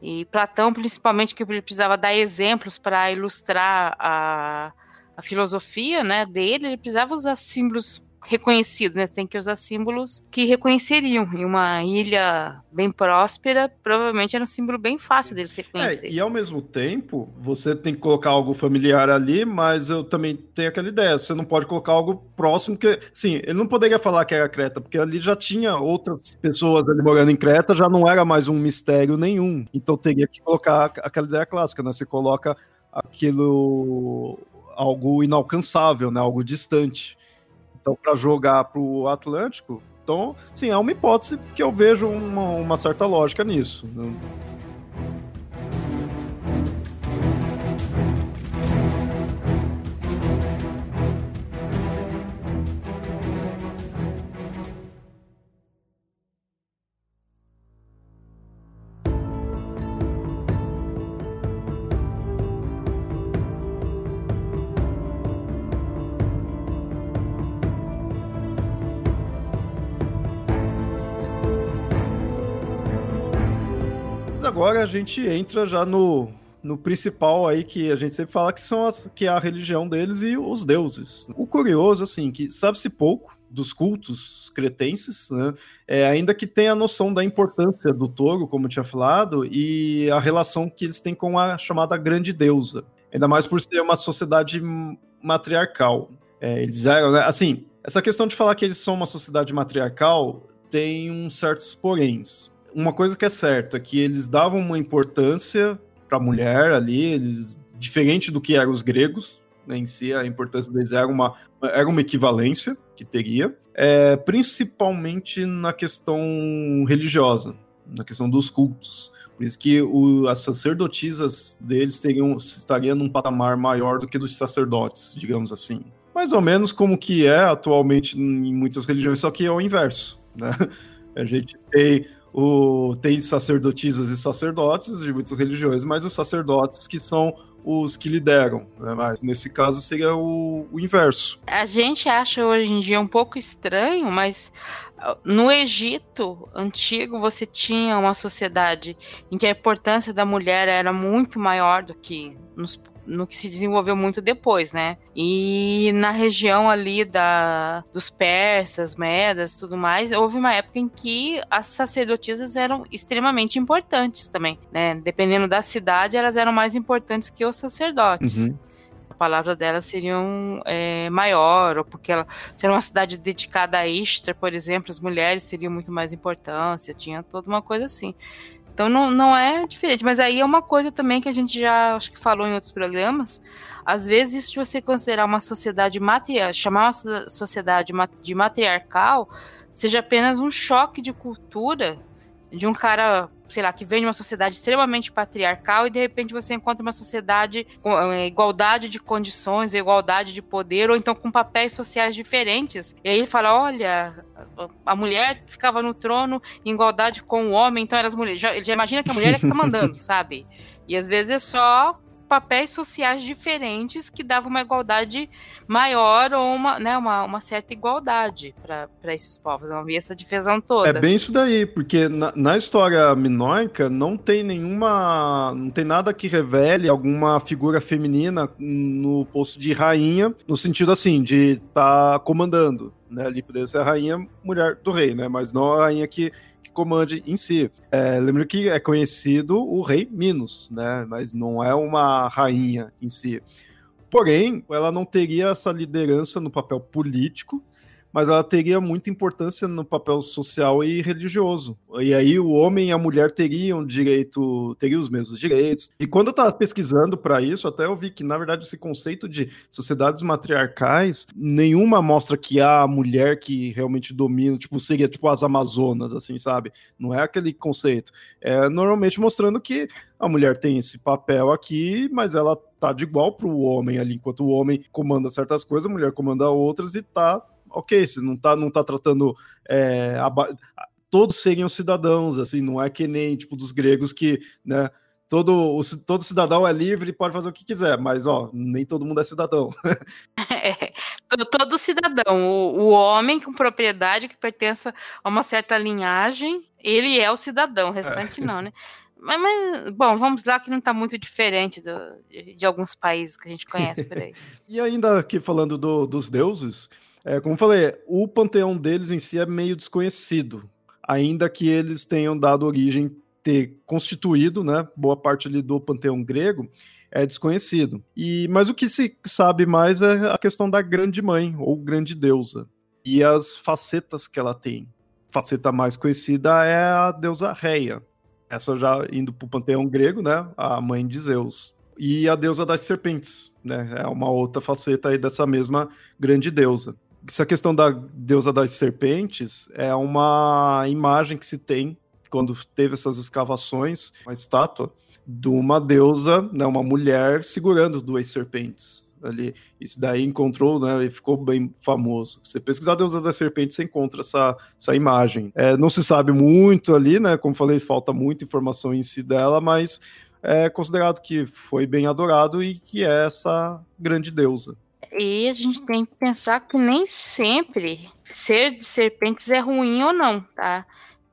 E Platão, principalmente, que ele precisava dar exemplos para ilustrar a, a filosofia né, dele, ele precisava usar símbolos reconhecidos, né? Você tem que usar símbolos que reconheceriam. E uma ilha bem próspera, provavelmente era um símbolo bem fácil deles reconhecer. É, e ao mesmo tempo, você tem que colocar algo familiar ali, mas eu também tenho aquela ideia, você não pode colocar algo próximo que, sim, ele não poderia falar que era Creta, porque ali já tinha outras pessoas ali morando em Creta, já não era mais um mistério nenhum. Então teria que colocar aquela ideia clássica, né? Você coloca aquilo algo inalcançável, né? Algo distante. Então, para jogar para o Atlântico, então, sim, é uma hipótese que eu vejo uma, uma certa lógica nisso. Né? Gente entra já no, no principal aí que a gente sempre fala que são as, que é a religião deles e os deuses. O curioso, assim, que sabe-se pouco dos cultos cretenses, né? É, ainda que tenha a noção da importância do touro, como eu tinha falado, e a relação que eles têm com a chamada grande deusa. Ainda mais por ser uma sociedade matriarcal. É, eles eram, né? Assim, essa questão de falar que eles são uma sociedade matriarcal tem uns certos poréns uma coisa que é certa, é que eles davam uma importância para a mulher ali, eles diferente do que eram os gregos, né, em si a importância deles era uma, era uma equivalência que teria, é, principalmente na questão religiosa, na questão dos cultos. Por isso que o, as sacerdotisas deles teriam, estariam num patamar maior do que dos sacerdotes, digamos assim. Mais ou menos como que é atualmente em muitas religiões, só que é o inverso. Né? A gente tem o, tem sacerdotisas e sacerdotes de muitas religiões, mas os sacerdotes que são os que lideram, né? mas nesse caso seria o, o, inverso. A gente acha hoje em dia um pouco estranho, mas uh, no Egito antigo você tinha uma sociedade em que a importância da mulher era muito maior do que nos no que se desenvolveu muito depois, né? E na região ali da, dos persas, medas, tudo mais, houve uma época em que as sacerdotisas eram extremamente importantes também, né? Dependendo da cidade, elas eram mais importantes que os sacerdotes. Uhum a palavra delas seria é, maior, ou porque ela era uma cidade dedicada a Istra, por exemplo, as mulheres teriam muito mais importância, tinha toda uma coisa assim. Então não, não é diferente. Mas aí é uma coisa também que a gente já acho que falou em outros programas. Às vezes, se você considerar uma sociedade matriarcal, chamar uma sociedade de matriarcal, seja apenas um choque de cultura de um cara, sei lá, que vem de uma sociedade extremamente patriarcal e de repente você encontra uma sociedade com é, igualdade de condições, igualdade de poder, ou então com papéis sociais diferentes. E aí ele fala: olha, a mulher ficava no trono em igualdade com o homem, então era as mulheres. Já, ele já imagina que a mulher é que tá mandando, sabe? E às vezes é só papéis sociais diferentes que davam uma igualdade maior ou uma, né, uma, uma certa igualdade para esses povos. Não havia essa divisão toda. É bem isso daí, porque na, na, história minoica não tem nenhuma. não tem nada que revele alguma figura feminina no posto de rainha, no sentido assim, de estar tá comandando. Né, ali poderia ser a rainha mulher do rei, né? Mas não a rainha que comande em si. É, lembro que é conhecido o rei Minos, né? Mas não é uma rainha em si. Porém, ela não teria essa liderança no papel político, mas ela teria muita importância no papel social e religioso. E aí o homem e a mulher teriam direito, teriam os mesmos direitos. E quando eu estava pesquisando para isso, até eu vi que, na verdade, esse conceito de sociedades matriarcais, nenhuma mostra que há a mulher que realmente domina, tipo, seria tipo as Amazonas, assim, sabe? Não é aquele conceito. É normalmente mostrando que a mulher tem esse papel aqui, mas ela tá de igual para o homem ali, enquanto o homem comanda certas coisas, a mulher comanda outras e tá ok, você não tá, não tá tratando. É, todos seriam cidadãos, assim, não é que nem tipo dos gregos que, né? Todo, o, todo cidadão é livre e pode fazer o que quiser, mas ó, nem todo mundo é cidadão. É, todo cidadão, o, o, homem com propriedade que pertença a uma certa linhagem, ele é o cidadão, o restante é. não, né? Mas, mas, bom, vamos lá que não está muito diferente do, de, de, alguns países que a gente conhece por aí. e ainda aqui falando do, dos deuses, é, como falei, o panteão deles em si é meio desconhecido, ainda que eles tenham dado origem, ter constituído, né, boa parte ali do panteão grego, é desconhecido. E mas o que se sabe mais é a questão da grande mãe ou grande deusa e as facetas que ela tem. Faceta mais conhecida é a deusa Reia. Essa já indo para o panteão grego, né, a mãe de Zeus. E a deusa das serpentes, né, é uma outra faceta aí dessa mesma grande deusa essa questão da deusa das serpentes é uma imagem que se tem quando teve essas escavações, uma estátua de uma deusa, né, uma mulher segurando duas serpentes ali. Isso daí encontrou, né, e ficou bem famoso. Você pesquisar a deusa das serpentes, você encontra essa, essa imagem. É, não se sabe muito ali, né, como falei, falta muita informação em si dela, mas é considerado que foi bem adorado e que é essa grande deusa. E a gente tem que pensar que nem sempre ser de serpentes é ruim ou não, tá?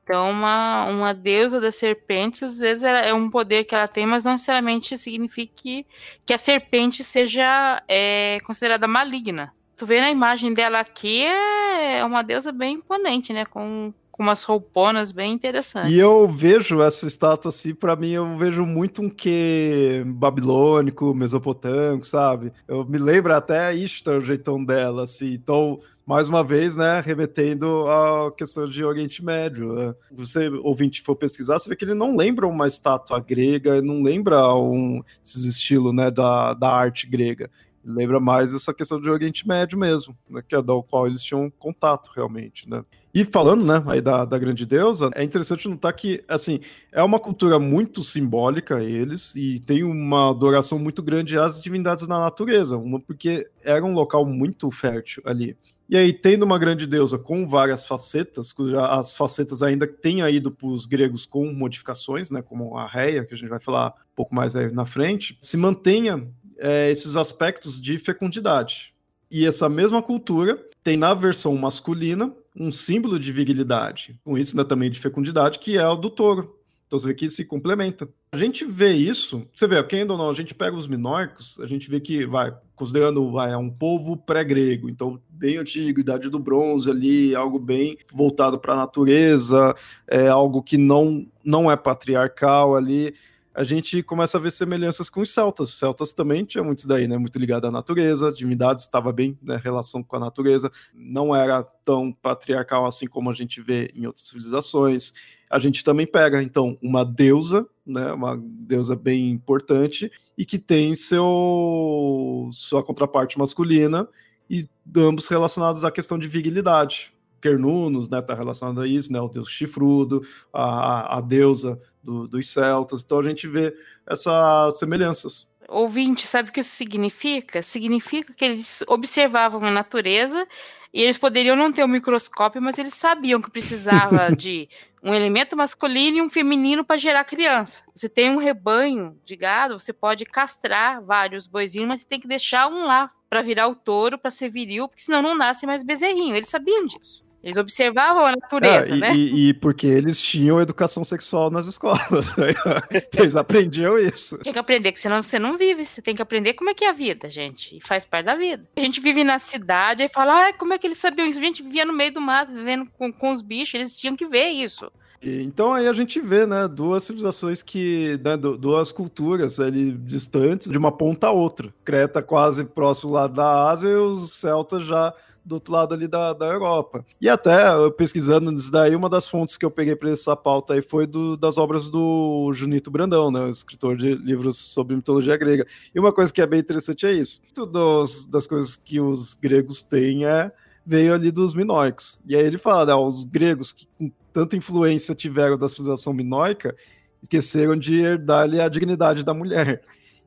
Então, uma, uma deusa das serpentes, às vezes, é um poder que ela tem, mas não necessariamente significa que, que a serpente seja é, considerada maligna. Tu vê na imagem dela aqui, é uma deusa bem imponente, né? Com, com umas rouponas bem interessantes. E eu vejo essa estátua assim, para mim eu vejo muito um que babilônico, mesopotâmico, sabe? Eu me lembro até Ishtar, o jeitão dela, assim. Então, mais uma vez, né, remetendo à questão de Oriente Médio. Né? Você, ouvinte, for pesquisar, você vê que ele não lembra uma estátua grega, não lembra um, esses estilos, né, da, da arte grega Lembra mais essa questão do Oriente Médio mesmo, né, que é da qual eles tinham contato realmente, né? E falando, né, aí da, da grande deusa, é interessante notar que, assim, é uma cultura muito simbólica eles e tem uma adoração muito grande às divindades da natureza, uma porque era um local muito fértil ali. E aí, tendo uma grande deusa com várias facetas, cuja as facetas ainda têm ido para os gregos com modificações, né, como a Reia, que a gente vai falar um pouco mais aí na frente, se mantenha é, esses aspectos de fecundidade. E essa mesma cultura tem na versão masculina um símbolo de virilidade, com isso né, também de fecundidade, que é o do touro. Então você vê que se complementa. A gente vê isso, você vê, quem ou não, a gente pega os minóricos, a gente vê que, vai, considerando, vai, é um povo pré-grego, então bem antigo, idade do bronze ali, algo bem voltado para a natureza, é algo que não, não é patriarcal ali a gente começa a ver semelhanças com os celtas. Os celtas também tinham muitos daí, né? Muito ligado à natureza, divindades estava bem, né? Relação com a natureza, não era tão patriarcal assim como a gente vê em outras civilizações. A gente também pega, então, uma deusa, né? Uma deusa bem importante e que tem seu sua contraparte masculina e ambos relacionados à questão de virilidade. Quernunos, né, tá relacionado a isso, né, o deus chifrudo, a, a deusa do, dos celtas, então a gente vê essas semelhanças. Ouvinte, sabe o que isso significa? Significa que eles observavam a natureza e eles poderiam não ter o um microscópio, mas eles sabiam que precisava de um elemento masculino e um feminino para gerar criança. Você tem um rebanho de gado, você pode castrar vários boizinhos, mas você tem que deixar um lá para virar o touro, para ser viril, porque senão não nasce mais bezerrinho. Eles sabiam disso. Eles observavam a natureza, é, e, né? E, e, porque eles tinham educação sexual nas escolas. eles aprendiam isso. Tem que aprender, que senão você não vive. Você tem que aprender como é que é a vida, gente. E faz parte da vida. A gente vive na cidade e fala, ah, como é que eles sabiam isso? A gente vivia no meio do mato, vivendo com, com os bichos, eles tinham que ver isso. Então aí a gente vê, né, duas civilizações que, né, duas culturas ali distantes de uma ponta a outra. Creta quase próximo lá da Ásia e os celtas já do outro lado ali da, da Europa. E até, pesquisando isso daí, uma das fontes que eu peguei para essa pauta aí foi do, das obras do Junito Brandão, né, escritor de livros sobre mitologia grega. E uma coisa que é bem interessante é isso. Todas das coisas que os gregos têm é veio ali dos minoicos. E aí ele fala, né, os gregos que com tanta influência tiveram da civilização minoica, esqueceram de herdar a dignidade da mulher.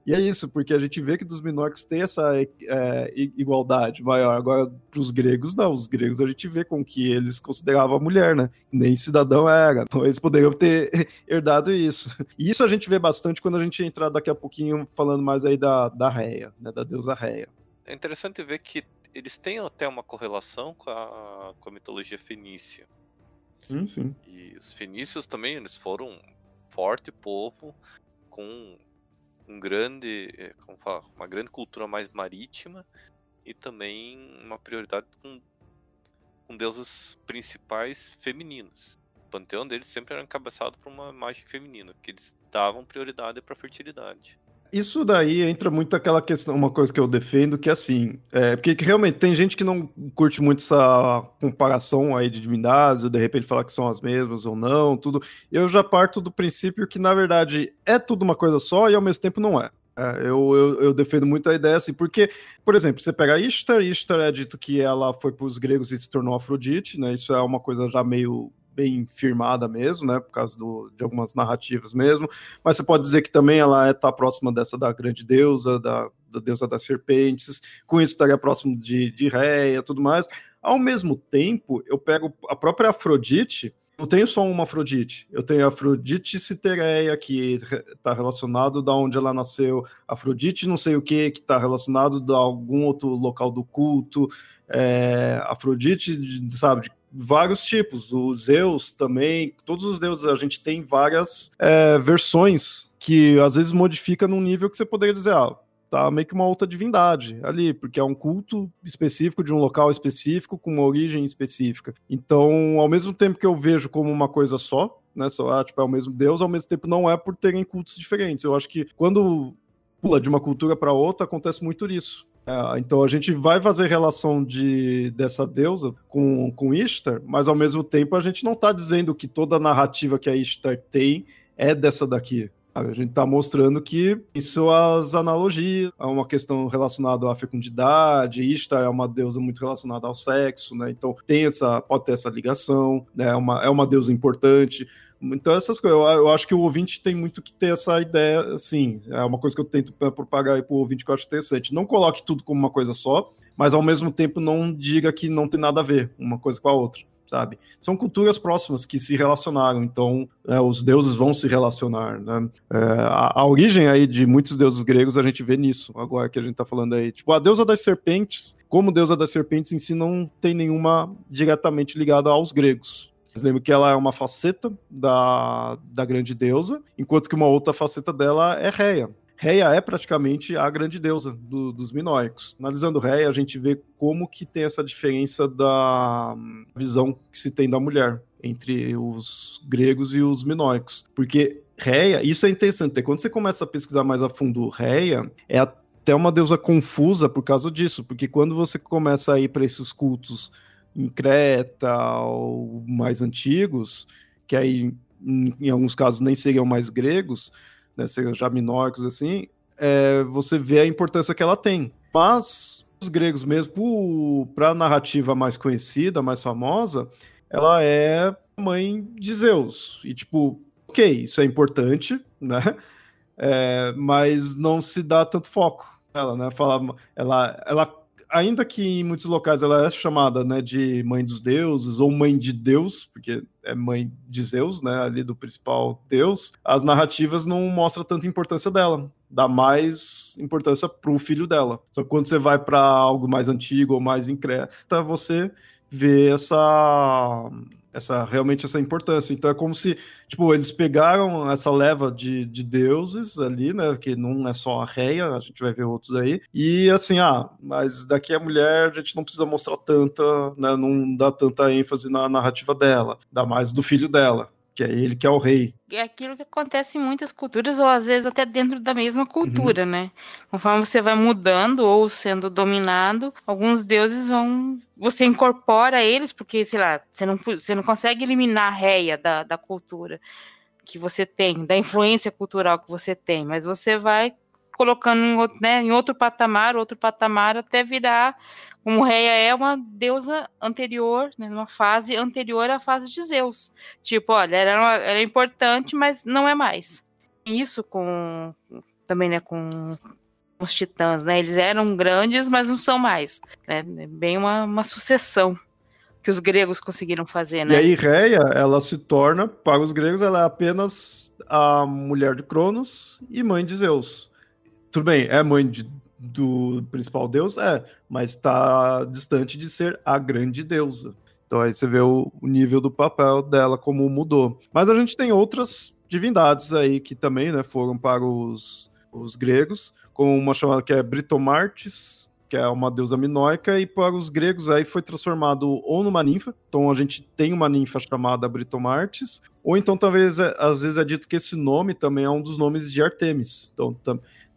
E é isso, porque a gente vê que dos minórquicos tem essa é, igualdade maior. Agora, para os gregos, não. Os gregos a gente vê com que eles consideravam a mulher, né? Nem cidadão era. Então, eles poderiam ter herdado isso. E isso a gente vê bastante quando a gente entrar daqui a pouquinho falando mais aí da, da Reia, né? Da deusa Reia. É interessante ver que eles têm até uma correlação com a, com a mitologia fenícia. Sim, sim. E os fenícios também, eles foram um forte povo com um grande, eh, como fala, uma grande cultura mais marítima e também uma prioridade com, com deuses principais femininos. O panteão deles sempre era encabeçado por uma imagem feminina, que eles davam prioridade para a fertilidade. Isso daí entra muito aquela questão, uma coisa que eu defendo, que é assim, é, porque realmente tem gente que não curte muito essa comparação aí de divindades, ou de repente falar que são as mesmas ou não, tudo. Eu já parto do princípio que, na verdade, é tudo uma coisa só e ao mesmo tempo não é. É, eu, eu, eu, defendo muito a ideia assim, porque, por exemplo, você pega Ishtar, Ishtar é dito que ela foi para os gregos e se tornou Afrodite, né? Isso é uma coisa já meio bem firmada mesmo, né, por causa do, de algumas narrativas mesmo, mas você pode dizer que também ela está é, próxima dessa da grande deusa, da, da deusa das serpentes, com isso estaria próximo de, de Réia, tudo mais. Ao mesmo tempo, eu pego a própria Afrodite, não tenho só uma Afrodite, eu tenho Afrodite Citereia, que está relacionado da onde ela nasceu, Afrodite não sei o que, que está relacionado a algum outro local do culto, é, Afrodite, sabe, de vários tipos. Os Zeus também, todos os deuses, a gente tem várias é, versões que às vezes modifica num nível que você poderia dizer, ah, tá meio que uma outra divindade ali, porque é um culto específico de um local específico com uma origem específica. Então, ao mesmo tempo que eu vejo como uma coisa só, né, só ah, tipo, é o mesmo Deus, ao mesmo tempo não é por terem cultos diferentes. Eu acho que quando pula de uma cultura para outra acontece muito isso. É, então a gente vai fazer relação de, dessa deusa com, com Ishtar, mas ao mesmo tempo a gente não está dizendo que toda a narrativa que a Ishtar tem é dessa daqui. A gente está mostrando que isso as analogias, é uma questão relacionada à fecundidade, Ishtar é uma deusa muito relacionada ao sexo, né? Então tem essa, pode ter essa ligação, né? É uma, é uma deusa importante. Então, essas coisas, eu, eu, acho que o ouvinte tem muito que ter essa ideia, assim, é uma coisa que eu tento propagar aí pro ouvinte que eu acho interessante. Não coloque tudo como uma coisa só, mas ao mesmo tempo não diga que não tem nada a ver uma coisa com a outra sabe? São culturas próximas que se relacionaram, então é, os deuses vão se relacionar, né? É, a, a, origem aí de muitos deuses gregos a gente vê nisso, agora que a gente tá falando aí. Tipo, a deusa das serpentes, como deusa das serpentes em si, não tem nenhuma diretamente ligada aos gregos. Lembra que ela é uma faceta da, da grande deusa, enquanto que uma outra faceta dela é Reia. Reia é praticamente a grande deusa do, dos minoicos. Analisando Reia, a gente vê como que tem essa diferença da visão que se tem da mulher entre os gregos e os minoicos. Porque Reia, isso é interessante, quando você começa a pesquisar mais a fundo Reia, é até uma deusa confusa por causa disso, porque quando você começa a ir para esses cultos em Creta ou mais antigos, que aí em alguns casos nem seriam mais gregos, né, já minóricos assim, é, você vê a importância que ela tem. Mas os gregos mesmo, para a narrativa mais conhecida, mais famosa, ela é mãe de Zeus. E tipo, ok, isso é importante, né? É, mas não se dá tanto foco. Ela, né? Fala, ela, ela ainda que em muitos locais ela é chamada né, de mãe dos deuses ou mãe de Deus, porque é mãe de Zeus, né, ali do principal deus, as narrativas não mostram tanta importância dela. Dá mais importância para o filho dela. Só que quando você vai para algo mais antigo ou mais increta, você vê essa essa realmente essa importância. Então é como se, tipo, eles pegaram essa leva de, de deuses ali, né, que não é só a Reia, a gente vai ver outros aí, e assim, ah, mas daqui a mulher a gente não precisa mostrar tanta, né, não dá tanta ênfase na narrativa dela, dá mais do filho dela que é ele que é o rei. É aquilo que acontece em muitas culturas, ou às vezes até dentro da mesma cultura, uhum. né? Conforme você vai mudando ou sendo dominado, alguns deuses vão. Você incorpora eles, porque, sei lá, você não, você não consegue eliminar a réia da, da cultura que você tem, da influência cultural que você tem, mas você vai colocando né, em outro patamar, outro patamar, até virar como Reia é uma deusa anterior, né, numa fase anterior à fase de Zeus. Tipo, olha, era, uma, era importante, mas não é mais. Isso com também, né, com os titãs, né? Eles eram grandes, mas não são mais. Né? É bem uma, uma sucessão que os gregos conseguiram fazer, né? E aí Reia, ela se torna, para os gregos, ela é apenas a mulher de Cronos e mãe de Zeus. Tudo bem, é mãe de do principal deus? É, mas está distante de ser a grande deusa. Então aí você vê o, o, nível do papel dela, como mudou. Mas a gente tem outras divindades aí que também né, foram para os, os gregos, como uma chamada que é Britomartis, que é uma deusa minoica, e para os gregos aí foi transformado ou numa ninfa, então a gente tem uma ninfa chamada Britomartis, ou então talvez, é, às vezes é dito que esse nome também é um dos nomes de Artemis, então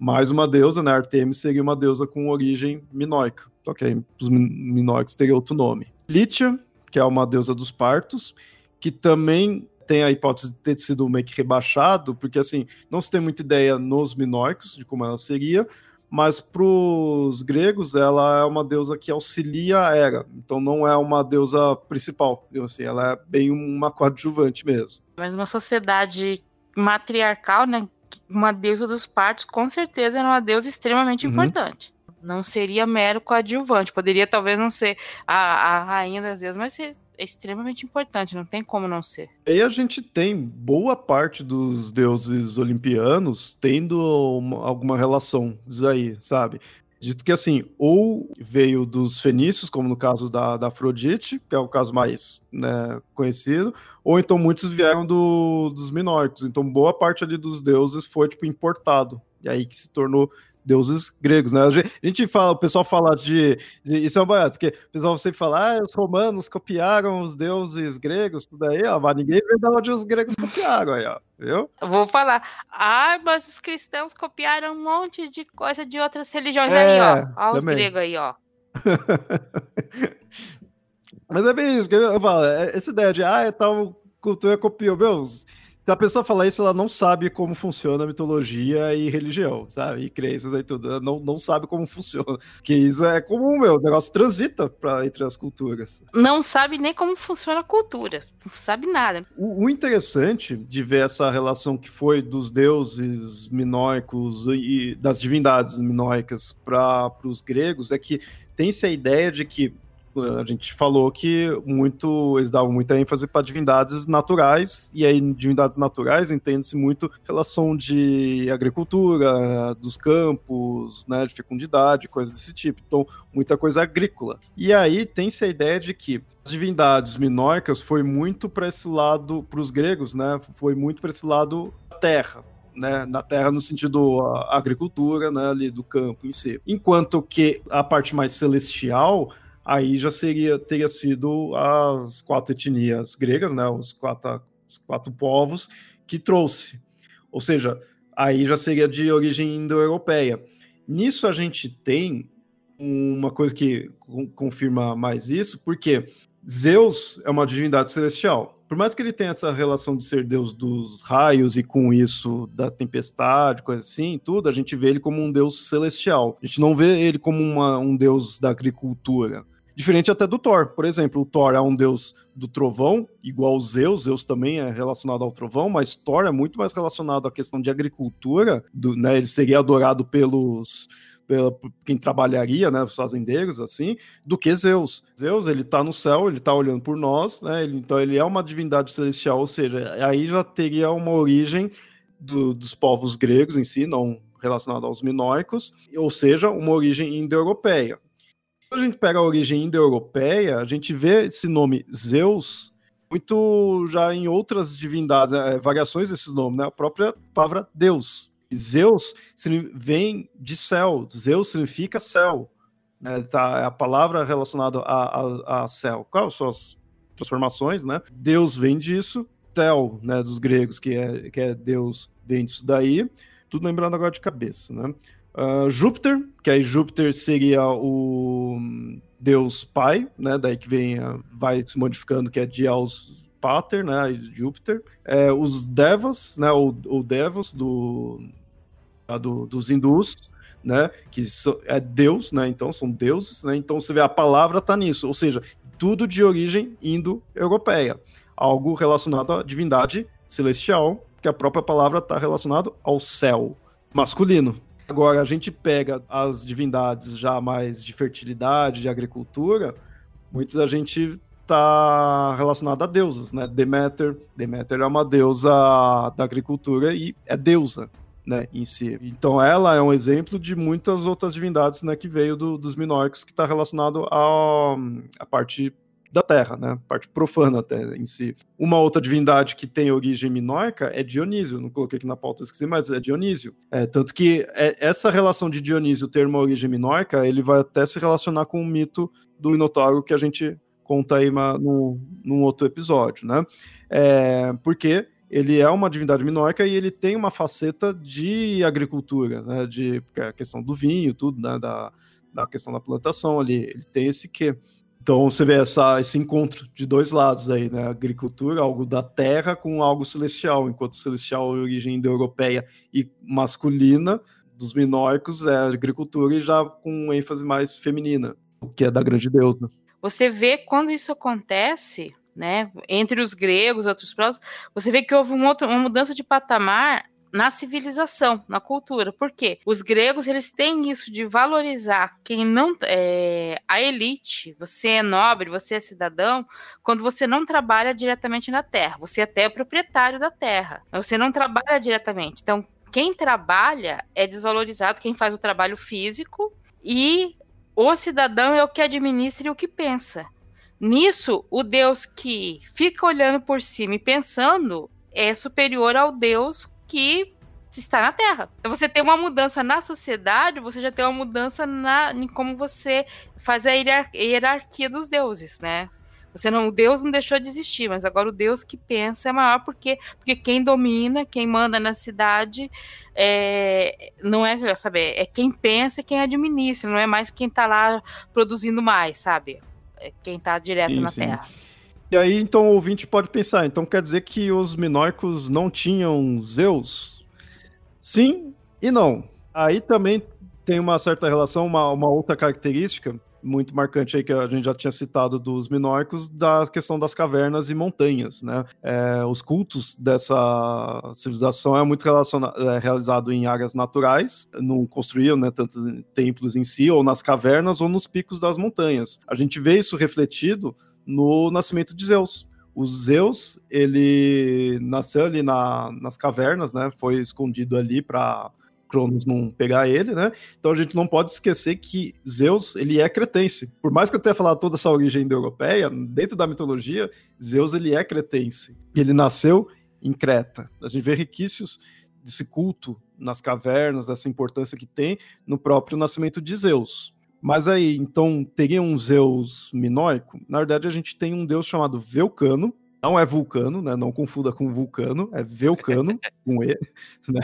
mais uma deusa, né? Artemis seria uma deusa com origem minoica. Ok, os minoicos teriam outro nome. Lítia, que é uma deusa dos partos, que também tem a hipótese de ter sido meio que rebaixado, porque assim, não se tem muita ideia nos minoicos de como ela seria, mas para os gregos ela é uma deusa que auxilia a Hera, então não é uma deusa principal, assim, ela é bem uma coadjuvante mesmo. Mas uma sociedade matriarcal, né, uma deusa dos partos, com certeza era uma deusa extremamente uhum. importante. Não seria mero coadjuvante. Poderia talvez não ser a, a rainha das deusas, mas ser extremamente importante, não tem como não ser. E a gente tem boa parte dos deuses olimpianos tendo uma, alguma relação disso aí, sabe? Dito que assim, ou veio dos fenícios, como no caso da, da Afrodite, que é o caso mais né, conhecido, ou então muitos vieram do, dos minóricos. Então, boa parte ali dos deuses foi tipo importado. E aí que se tornou deuses gregos, né? A gente fala, o pessoal fala de, de isso é um barato, porque o pessoal sempre fala, ah, os romanos copiaram os deuses gregos, tudo aí, ó, mas ninguém vê de onde os gregos copiaram aí, ó, viu? Vou falar, ah, mas os cristãos copiaram um monte de coisa de outras religiões é, aí, ó, ó os gregos aí, ó. mas é bem isso, que eu falo, é, essa ideia de, ah, é tal cultura copiou, meus Se a pessoa falar isso, ela não sabe como funciona a mitologia e religião, sabe? E crenças e tudo. Ela não, não sabe como funciona. Que isso é comum, meu. O negócio transita pra, entre as culturas. Não sabe nem como funciona a cultura. Não sabe nada. O, o interessante de ver essa relação que foi dos deuses minoicos e das divindades minoicas para os gregos é que tem-se a ideia de que a gente falou que muito eles davam muita ênfase para divindades naturais, e aí divindades naturais entende-se muito relação de agricultura, dos campos, né, de fecundidade, coisas desse tipo. Então, muita coisa agrícola. E aí tem-se a ideia de que as divindades minoicas foi muito para esse lado, para os gregos, né, foi muito para esse lado terra, né, na terra no sentido a agricultura, né, ali do campo em si. Enquanto que a parte mais celestial aí já seria teria sido as quatro etnias gregas, né, os quatro, os quatro povos que trouxe. Ou seja, aí já seria de origem indo-europeia. Nisso a gente tem uma coisa que confirma mais isso, porque Zeus é uma divindade celestial. Por mais que ele tenha essa relação de ser deus dos raios e com isso da tempestade, coisa assim, tudo, a gente vê ele como um deus celestial. A gente não vê ele como uma, um deus da agricultura. Diferente até do Thor, por exemplo. O Thor é um deus do trovão, igual Zeus. Zeus também é relacionado ao trovão, mas Thor é muito mais relacionado à questão de agricultura. Do, né, ele seria adorado pelos pela, quem trabalharia, né, os fazendeiros, assim, do que Zeus. Zeus, ele tá no céu, ele tá olhando por nós, né, ele, então ele é uma divindade celestial, ou seja, aí já teria uma origem do, dos povos gregos em si, não relacionado aos minoicos, ou seja, uma origem indo-europeia. Quando a gente pega a origem indo-europeia, a gente vê esse nome Zeus muito já em outras divindades, é, variações desses nomes, né? A própria palavra Deus. Zeus vem de céu, Zeus significa céu. Né? Tá, é a palavra relacionada a, a, a céu. São as transformações, né? Deus vem disso, Tel, né, dos gregos, que é, que é Deus, vem disso daí. Tudo lembrando agora de cabeça, né? Uh, Júpiter, que aí Júpiter seria o deus pai, né? Daí que vem, vai se modificando, que é Diaus Pater, né? Júpiter. É, os Devas, né? O, o Devas do, do, dos hindus, né? Que so, é Deus, né? Então são deuses, né? Então você vê a palavra tá nisso, ou seja, tudo de origem indo-europeia, algo relacionado à divindade celestial, que a própria palavra está relacionado ao céu masculino, Agora, a gente pega as divindades já mais de fertilidade, de agricultura, muitos a gente está relacionado a deusas, né? Deméter, Deméter é uma deusa da agricultura e é deusa, né, em si. Então ela é um exemplo de muitas outras divindades, né, que veio do, dos minóricos, que está relacionado à parte da Terra, né? Parte profana até em si. Uma outra divindade que tem origem minoica é Dionísio. Não coloquei aqui na pauta, esqueci, mas é Dionísio. É, tanto que é, essa relação de Dionísio ter uma origem minoica, ele vai até se relacionar com o mito do Minotauro que a gente conta aí no, num outro episódio, né? É, porque ele é uma divindade minoica e ele tem uma faceta de agricultura, né? De é a questão do vinho, tudo, né? Da, da questão da plantação ali. Ele tem esse quê. Então você vê essa, esse encontro de dois lados aí, né? Agricultura, algo da terra com algo celestial, enquanto celestial é origem indo-europeia e masculina, dos minóricos é agricultura e já com ênfase mais feminina, o que é da grande deusa. Você vê quando isso acontece, né? Entre os gregos, outros próximos, você vê que houve um outro, uma mudança de patamar na civilização, na cultura. Por quê? Os gregos eles têm isso de valorizar quem não é a elite. Você é nobre, você é cidadão, quando você não trabalha diretamente na terra. Você até é proprietário da terra, você não trabalha diretamente. Então, quem trabalha é desvalorizado, quem faz o trabalho físico e o cidadão é o que administra e o que pensa. Nisso, o Deus que fica olhando por cima e pensando é superior ao Deus que está na Terra. Então você tem uma mudança na sociedade, você já tem uma mudança na, em como você faz a hierarquia dos deuses, né? Você não, o Deus não deixou de existir, mas agora o Deus que pensa é maior porque, porque quem domina, quem manda na cidade, é, não é, sabe, é quem pensa, quem administra, não é mais quem está lá produzindo mais, sabe? É quem está direto sim, na sim. Terra. E aí, então, o ouvinte pode pensar, então quer dizer que os minoicos não tinham Zeus? Sim e não. Aí também tem uma certa relação, uma, uma outra característica muito marcante aí que a gente já tinha citado dos minoicos, da questão das cavernas e montanhas, né? É, os cultos dessa civilização é muito é, realizado em áreas naturais, não construíam né, tantos templos em si, ou nas cavernas, ou nos picos das montanhas. A gente vê isso refletido no nascimento de Zeus. O Zeus, ele nasceu ali na, nas cavernas, né? Foi escondido ali para Cronos não pegar ele, né? Então a gente não pode esquecer que Zeus, ele é cretense. Por mais que eu tenha falado toda essa origem europeia, dentro da mitologia, Zeus ele é cretense. Ele nasceu em Creta. A gente vê requisitos desse culto nas cavernas, dessa importância que tem no próprio nascimento de Zeus. Mas aí, então, teria um Zeus minoico? Na verdade, a gente tem um deus chamado Velcano, não é Vulcano, né? Não confunda com Vulcano, é Velcano, com E, né?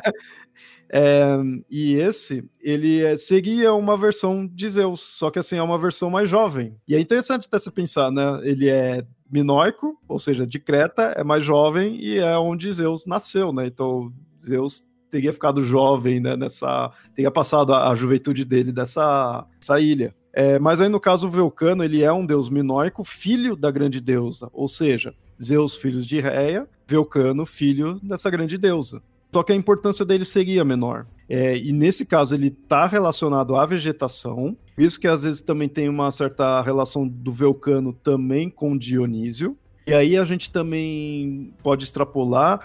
É, e esse, ele é, seria uma versão de Zeus, só que assim, é uma versão mais jovem. E é interessante até você pensar, né? Ele é minoico, ou seja, de Creta, é mais jovem e é onde Zeus nasceu, né? Então, Zeus teria ficado jovem, né? Nessa, teria passado a, a juventude dele dessa, dessa ilha. É, mas aí, no caso, o Vulcano, ele é um deus minoico, filho da grande deusa, ou seja, Zeus, filho de Reia, Vulcano, filho dessa grande deusa. Só que a importância dele seria menor. É, e nesse caso ele está relacionado à vegetação, isso que às vezes também tem uma certa relação do Vulcano também com Dionísio. E aí a gente também pode extrapolar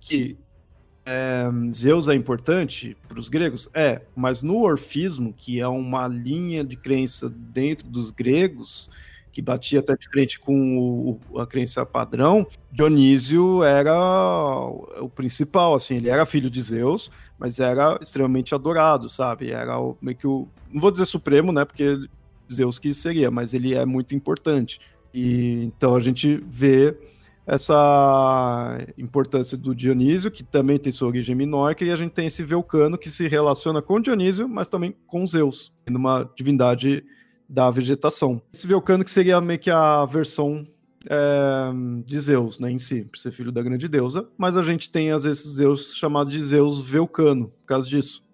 que é, Zeus é importante para os gregos? É, mas no orfismo, que é uma linha de crença dentro dos gregos, que batia até de frente com o, a crença padrão, Dionísio era o principal, assim, ele era filho de Zeus, mas era extremamente adorado, sabe? Era o, meio que o, não vou dizer supremo, né, porque Zeus que seria, mas ele é muito importante. E então a gente vê essa importância do Dionísio, que também tem sua origem minoica, e a gente tem esse Vulcano que se relaciona com Dionísio, mas também com Zeus, numa divindade da vegetação. Esse Vulcano que seria meio que a versão é, de Zeus, né, em si, por ser filho da grande deusa, mas a gente tem às vezes Zeus chamado de Zeus Vulcano, por causa disso.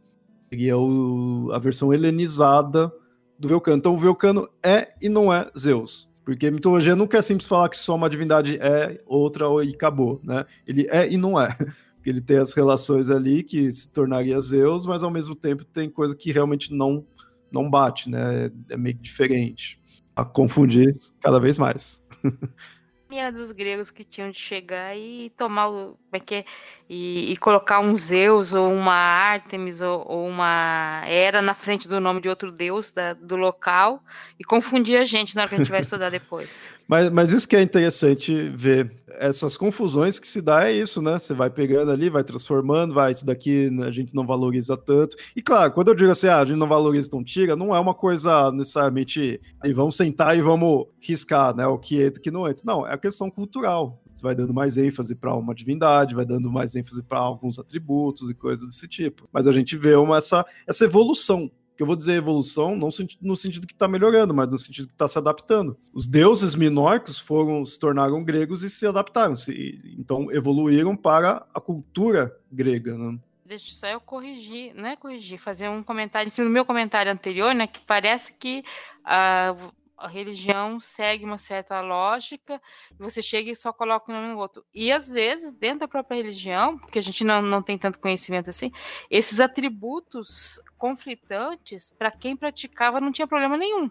Seria o, a versão helenizada do Vulcano. Então o Vulcano é e não é Zeus. Porque mitologia nunca é simples falar que só uma divindade é, outra e acabou, né? Ele é e não é. Porque ele tem as relações ali que se tornaria Zeus, mas ao mesmo tempo tem coisa que realmente não não bate, né? É meio diferente. A confundir cada vez mais. Era dos gregos que tinham de chegar e tomar o. Como é que é? E, e colocar um Zeus ou uma Artemis ou, ou, uma Era na frente do nome de outro deus da, do local e confundir a gente na hora que a gente vai estudar depois. Mas, mas isso que é interessante ver. Essas confusões que se dá é isso, né? Você vai pegando ali, vai transformando, vai, isso daqui a gente não valoriza tanto. E claro, quando eu digo assim, ah, a gente não valoriza, então tira, não é uma coisa necessariamente, aí vamos sentar e vamos riscar, né? O que entra e o que não entra. Não, é a questão cultural. Você vai dando mais ênfase para uma divindade, vai dando mais ênfase para alguns atributos e coisas desse tipo. Mas a gente vê uma, essa, essa evolução que eu vou dizer evolução não no sentido que está melhorando, mas no sentido que está se adaptando. Os deuses minoicos foram se tornaram gregos e se adaptaram, se, então evoluíram para a cultura grega. Né? Deixa só eu corrigir, não é corrigir, fazer um comentário em cima do meu comentário anterior, né? Que parece que uh, a religião segue uma certa lógica, você chega e só coloca um nome no outro. E às vezes, dentro da própria religião, porque a gente não, não tem tanto conhecimento assim, esses atributos conflitantes, para quem praticava, não tinha problema nenhum.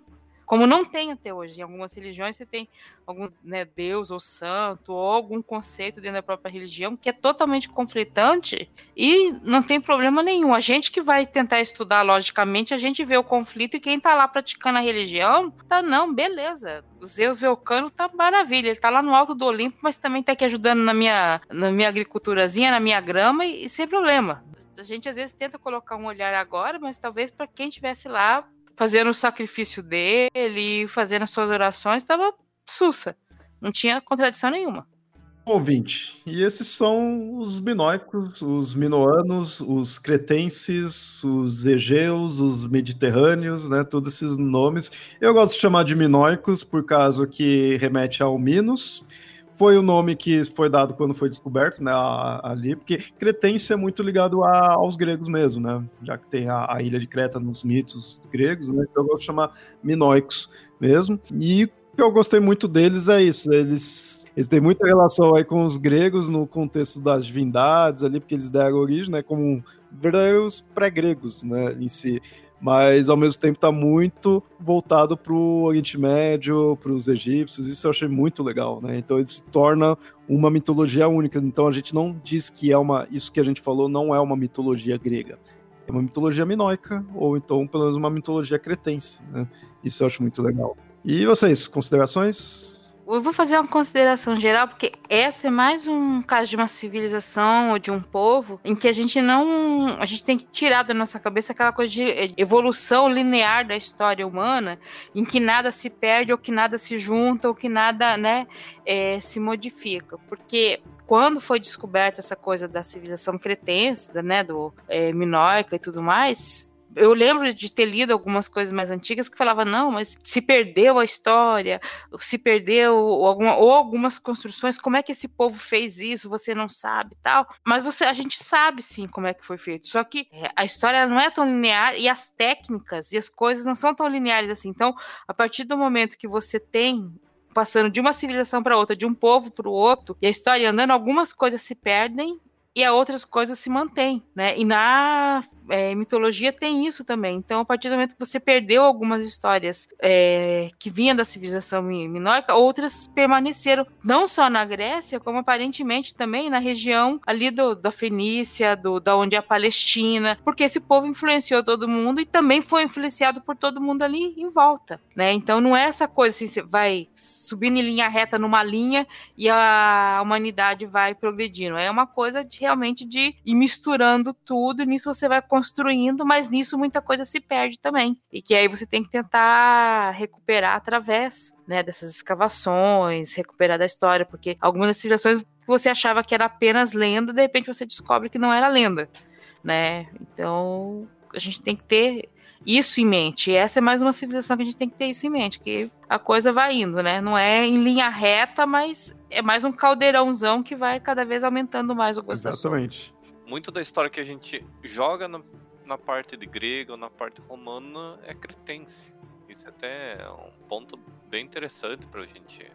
Como não tem até hoje. Em algumas religiões você tem alguns né, Deus ou santo ou algum conceito dentro da própria religião que é totalmente conflitante e não tem problema nenhum. A gente que vai tentar estudar logicamente, a gente vê o conflito e quem está lá praticando a religião, tá não, beleza. O Zeus Velcano tá maravilha, ele tá lá no alto do Olimpo, mas também tá aqui ajudando na minha, na minha agriculturazinha, na minha grama e, e sem problema. A gente às vezes tenta colocar um olhar agora, mas talvez para quem estivesse lá fazendo o sacrifício dele, fazendo as suas orações, estava sussa. Não tinha contradição nenhuma. ouvinte. E esses são os minoicos, os minoanos, os cretenses, os egeus, os mediterrâneos, né? Todos esses nomes. Eu gosto de chamar de minoicos por causa que remete ao Minos. Foi o nome que foi dado quando foi descoberto, né? Ali, porque cretense é muito ligado a, aos gregos mesmo, né? Já que tem a, a, ilha de Creta nos mitos gregos, né? Então eu gosto de chamar minoicos mesmo. E o que eu gostei muito deles é isso. Eles eles têm muita relação aí com os gregos no contexto das divindades ali, porque eles deram origem, né, como verdadeiros pré-gregos, né, em si. Mas ao mesmo tempo está muito voltado para o Oriente Médio, para os egípcios. Isso eu achei muito legal, né? Então ele se torna uma mitologia única. Então a gente não diz que é uma. Isso que a gente falou não é uma mitologia grega. É uma mitologia minoica, ou então pelo menos uma mitologia cretense. Né? Isso eu acho muito legal. E vocês, considerações? Eu vou fazer uma consideração geral, porque essa é mais um caso de uma civilização ou de um povo em que a gente não. A gente tem que tirar da nossa cabeça aquela coisa de evolução linear da história humana, em que nada se perde, ou que nada se junta, ou que nada né, é, se modifica. Porque quando foi descoberta essa coisa da civilização cretense, né, do é, minoica e tudo mais, eu lembro de ter lido algumas coisas mais antigas que falava não, mas se perdeu a história, se perdeu alguma, ou algumas construções, como é que esse povo fez isso? Você não sabe, tal. Mas você, a gente sabe sim como é que foi feito. Só que é, a história não é tão linear e as técnicas e as coisas não são tão lineares assim. Então, a partir do momento que você tem passando de uma civilização para outra, de um povo para o outro, e a história andando, algumas coisas se perdem e outras coisas se mantêm, né? E na é, mitologia tem isso também. Então, a partir do momento que você perdeu algumas histórias é, que vinham da civilização minoica, outras permaneceram, não só na Grécia, como aparentemente também na região ali do, da Fenícia, do, da onde é a Palestina, porque esse povo influenciou todo mundo e também foi influenciado por todo mundo ali em volta, né? Então, não é essa coisa assim, você vai subindo em linha reta numa linha e a humanidade vai progredindo. É uma coisa de, realmente de ir misturando tudo e nisso você vai construindo, mas nisso muita coisa se perde também. E que aí você tem que tentar recuperar através né, dessas escavações, recuperar da história, porque algumas das civilizações que você achava que era apenas lenda, de repente você descobre que não era lenda, né? Então a gente tem que ter isso em mente. E essa é mais uma civilização que a gente tem que ter isso em mente, que a coisa vai indo, né? Não é em linha reta, mas é mais um caldeirãozão que vai cada vez aumentando mais o gosto Exatamente muito da história que a gente joga na, na parte de grego ou na parte romana é cretense. Isso é até um ponto bem interessante para a gente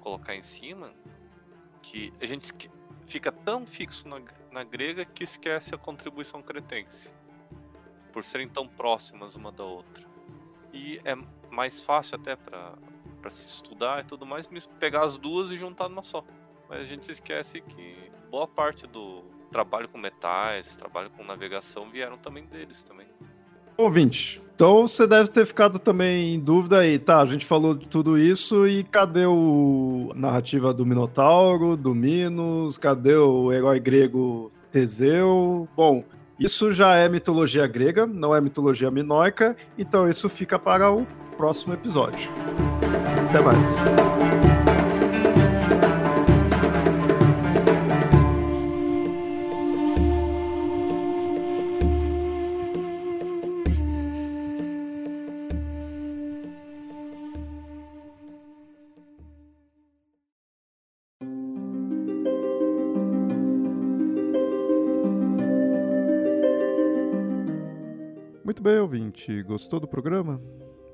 colocar em cima, que a gente fica tão fixo na, na grega que esquece a contribuição cretense, por serem tão próximas uma da outra. E é mais fácil até para se estudar e tudo mais, pegar as duas e juntar numa só. Mas a gente esquece que boa parte do, trabalho com metais, trabalho com navegação vieram também deles também. Ouvinte, então você deve ter ficado também em dúvida aí, tá? A gente falou de tudo isso e cadê o narrativa do Minotauro, do Minos? Cadê o herói grego Teseu? Bom, isso já é mitologia grega, não é mitologia minoica, então isso fica para o próximo episódio. Até mais. Bem, ouvinte? Gostou do programa?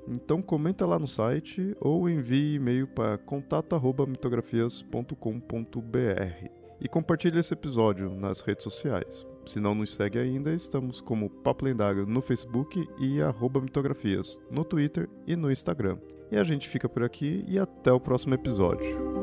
Então comenta lá no site ou envie e-mail para contato@mitografias.com.br e compartilhe esse episódio nas redes sociais. Se não nos segue ainda, estamos como Papo Lendário no Facebook e mitografias no Twitter e no Instagram. E a gente fica por aqui e até o próximo episódio.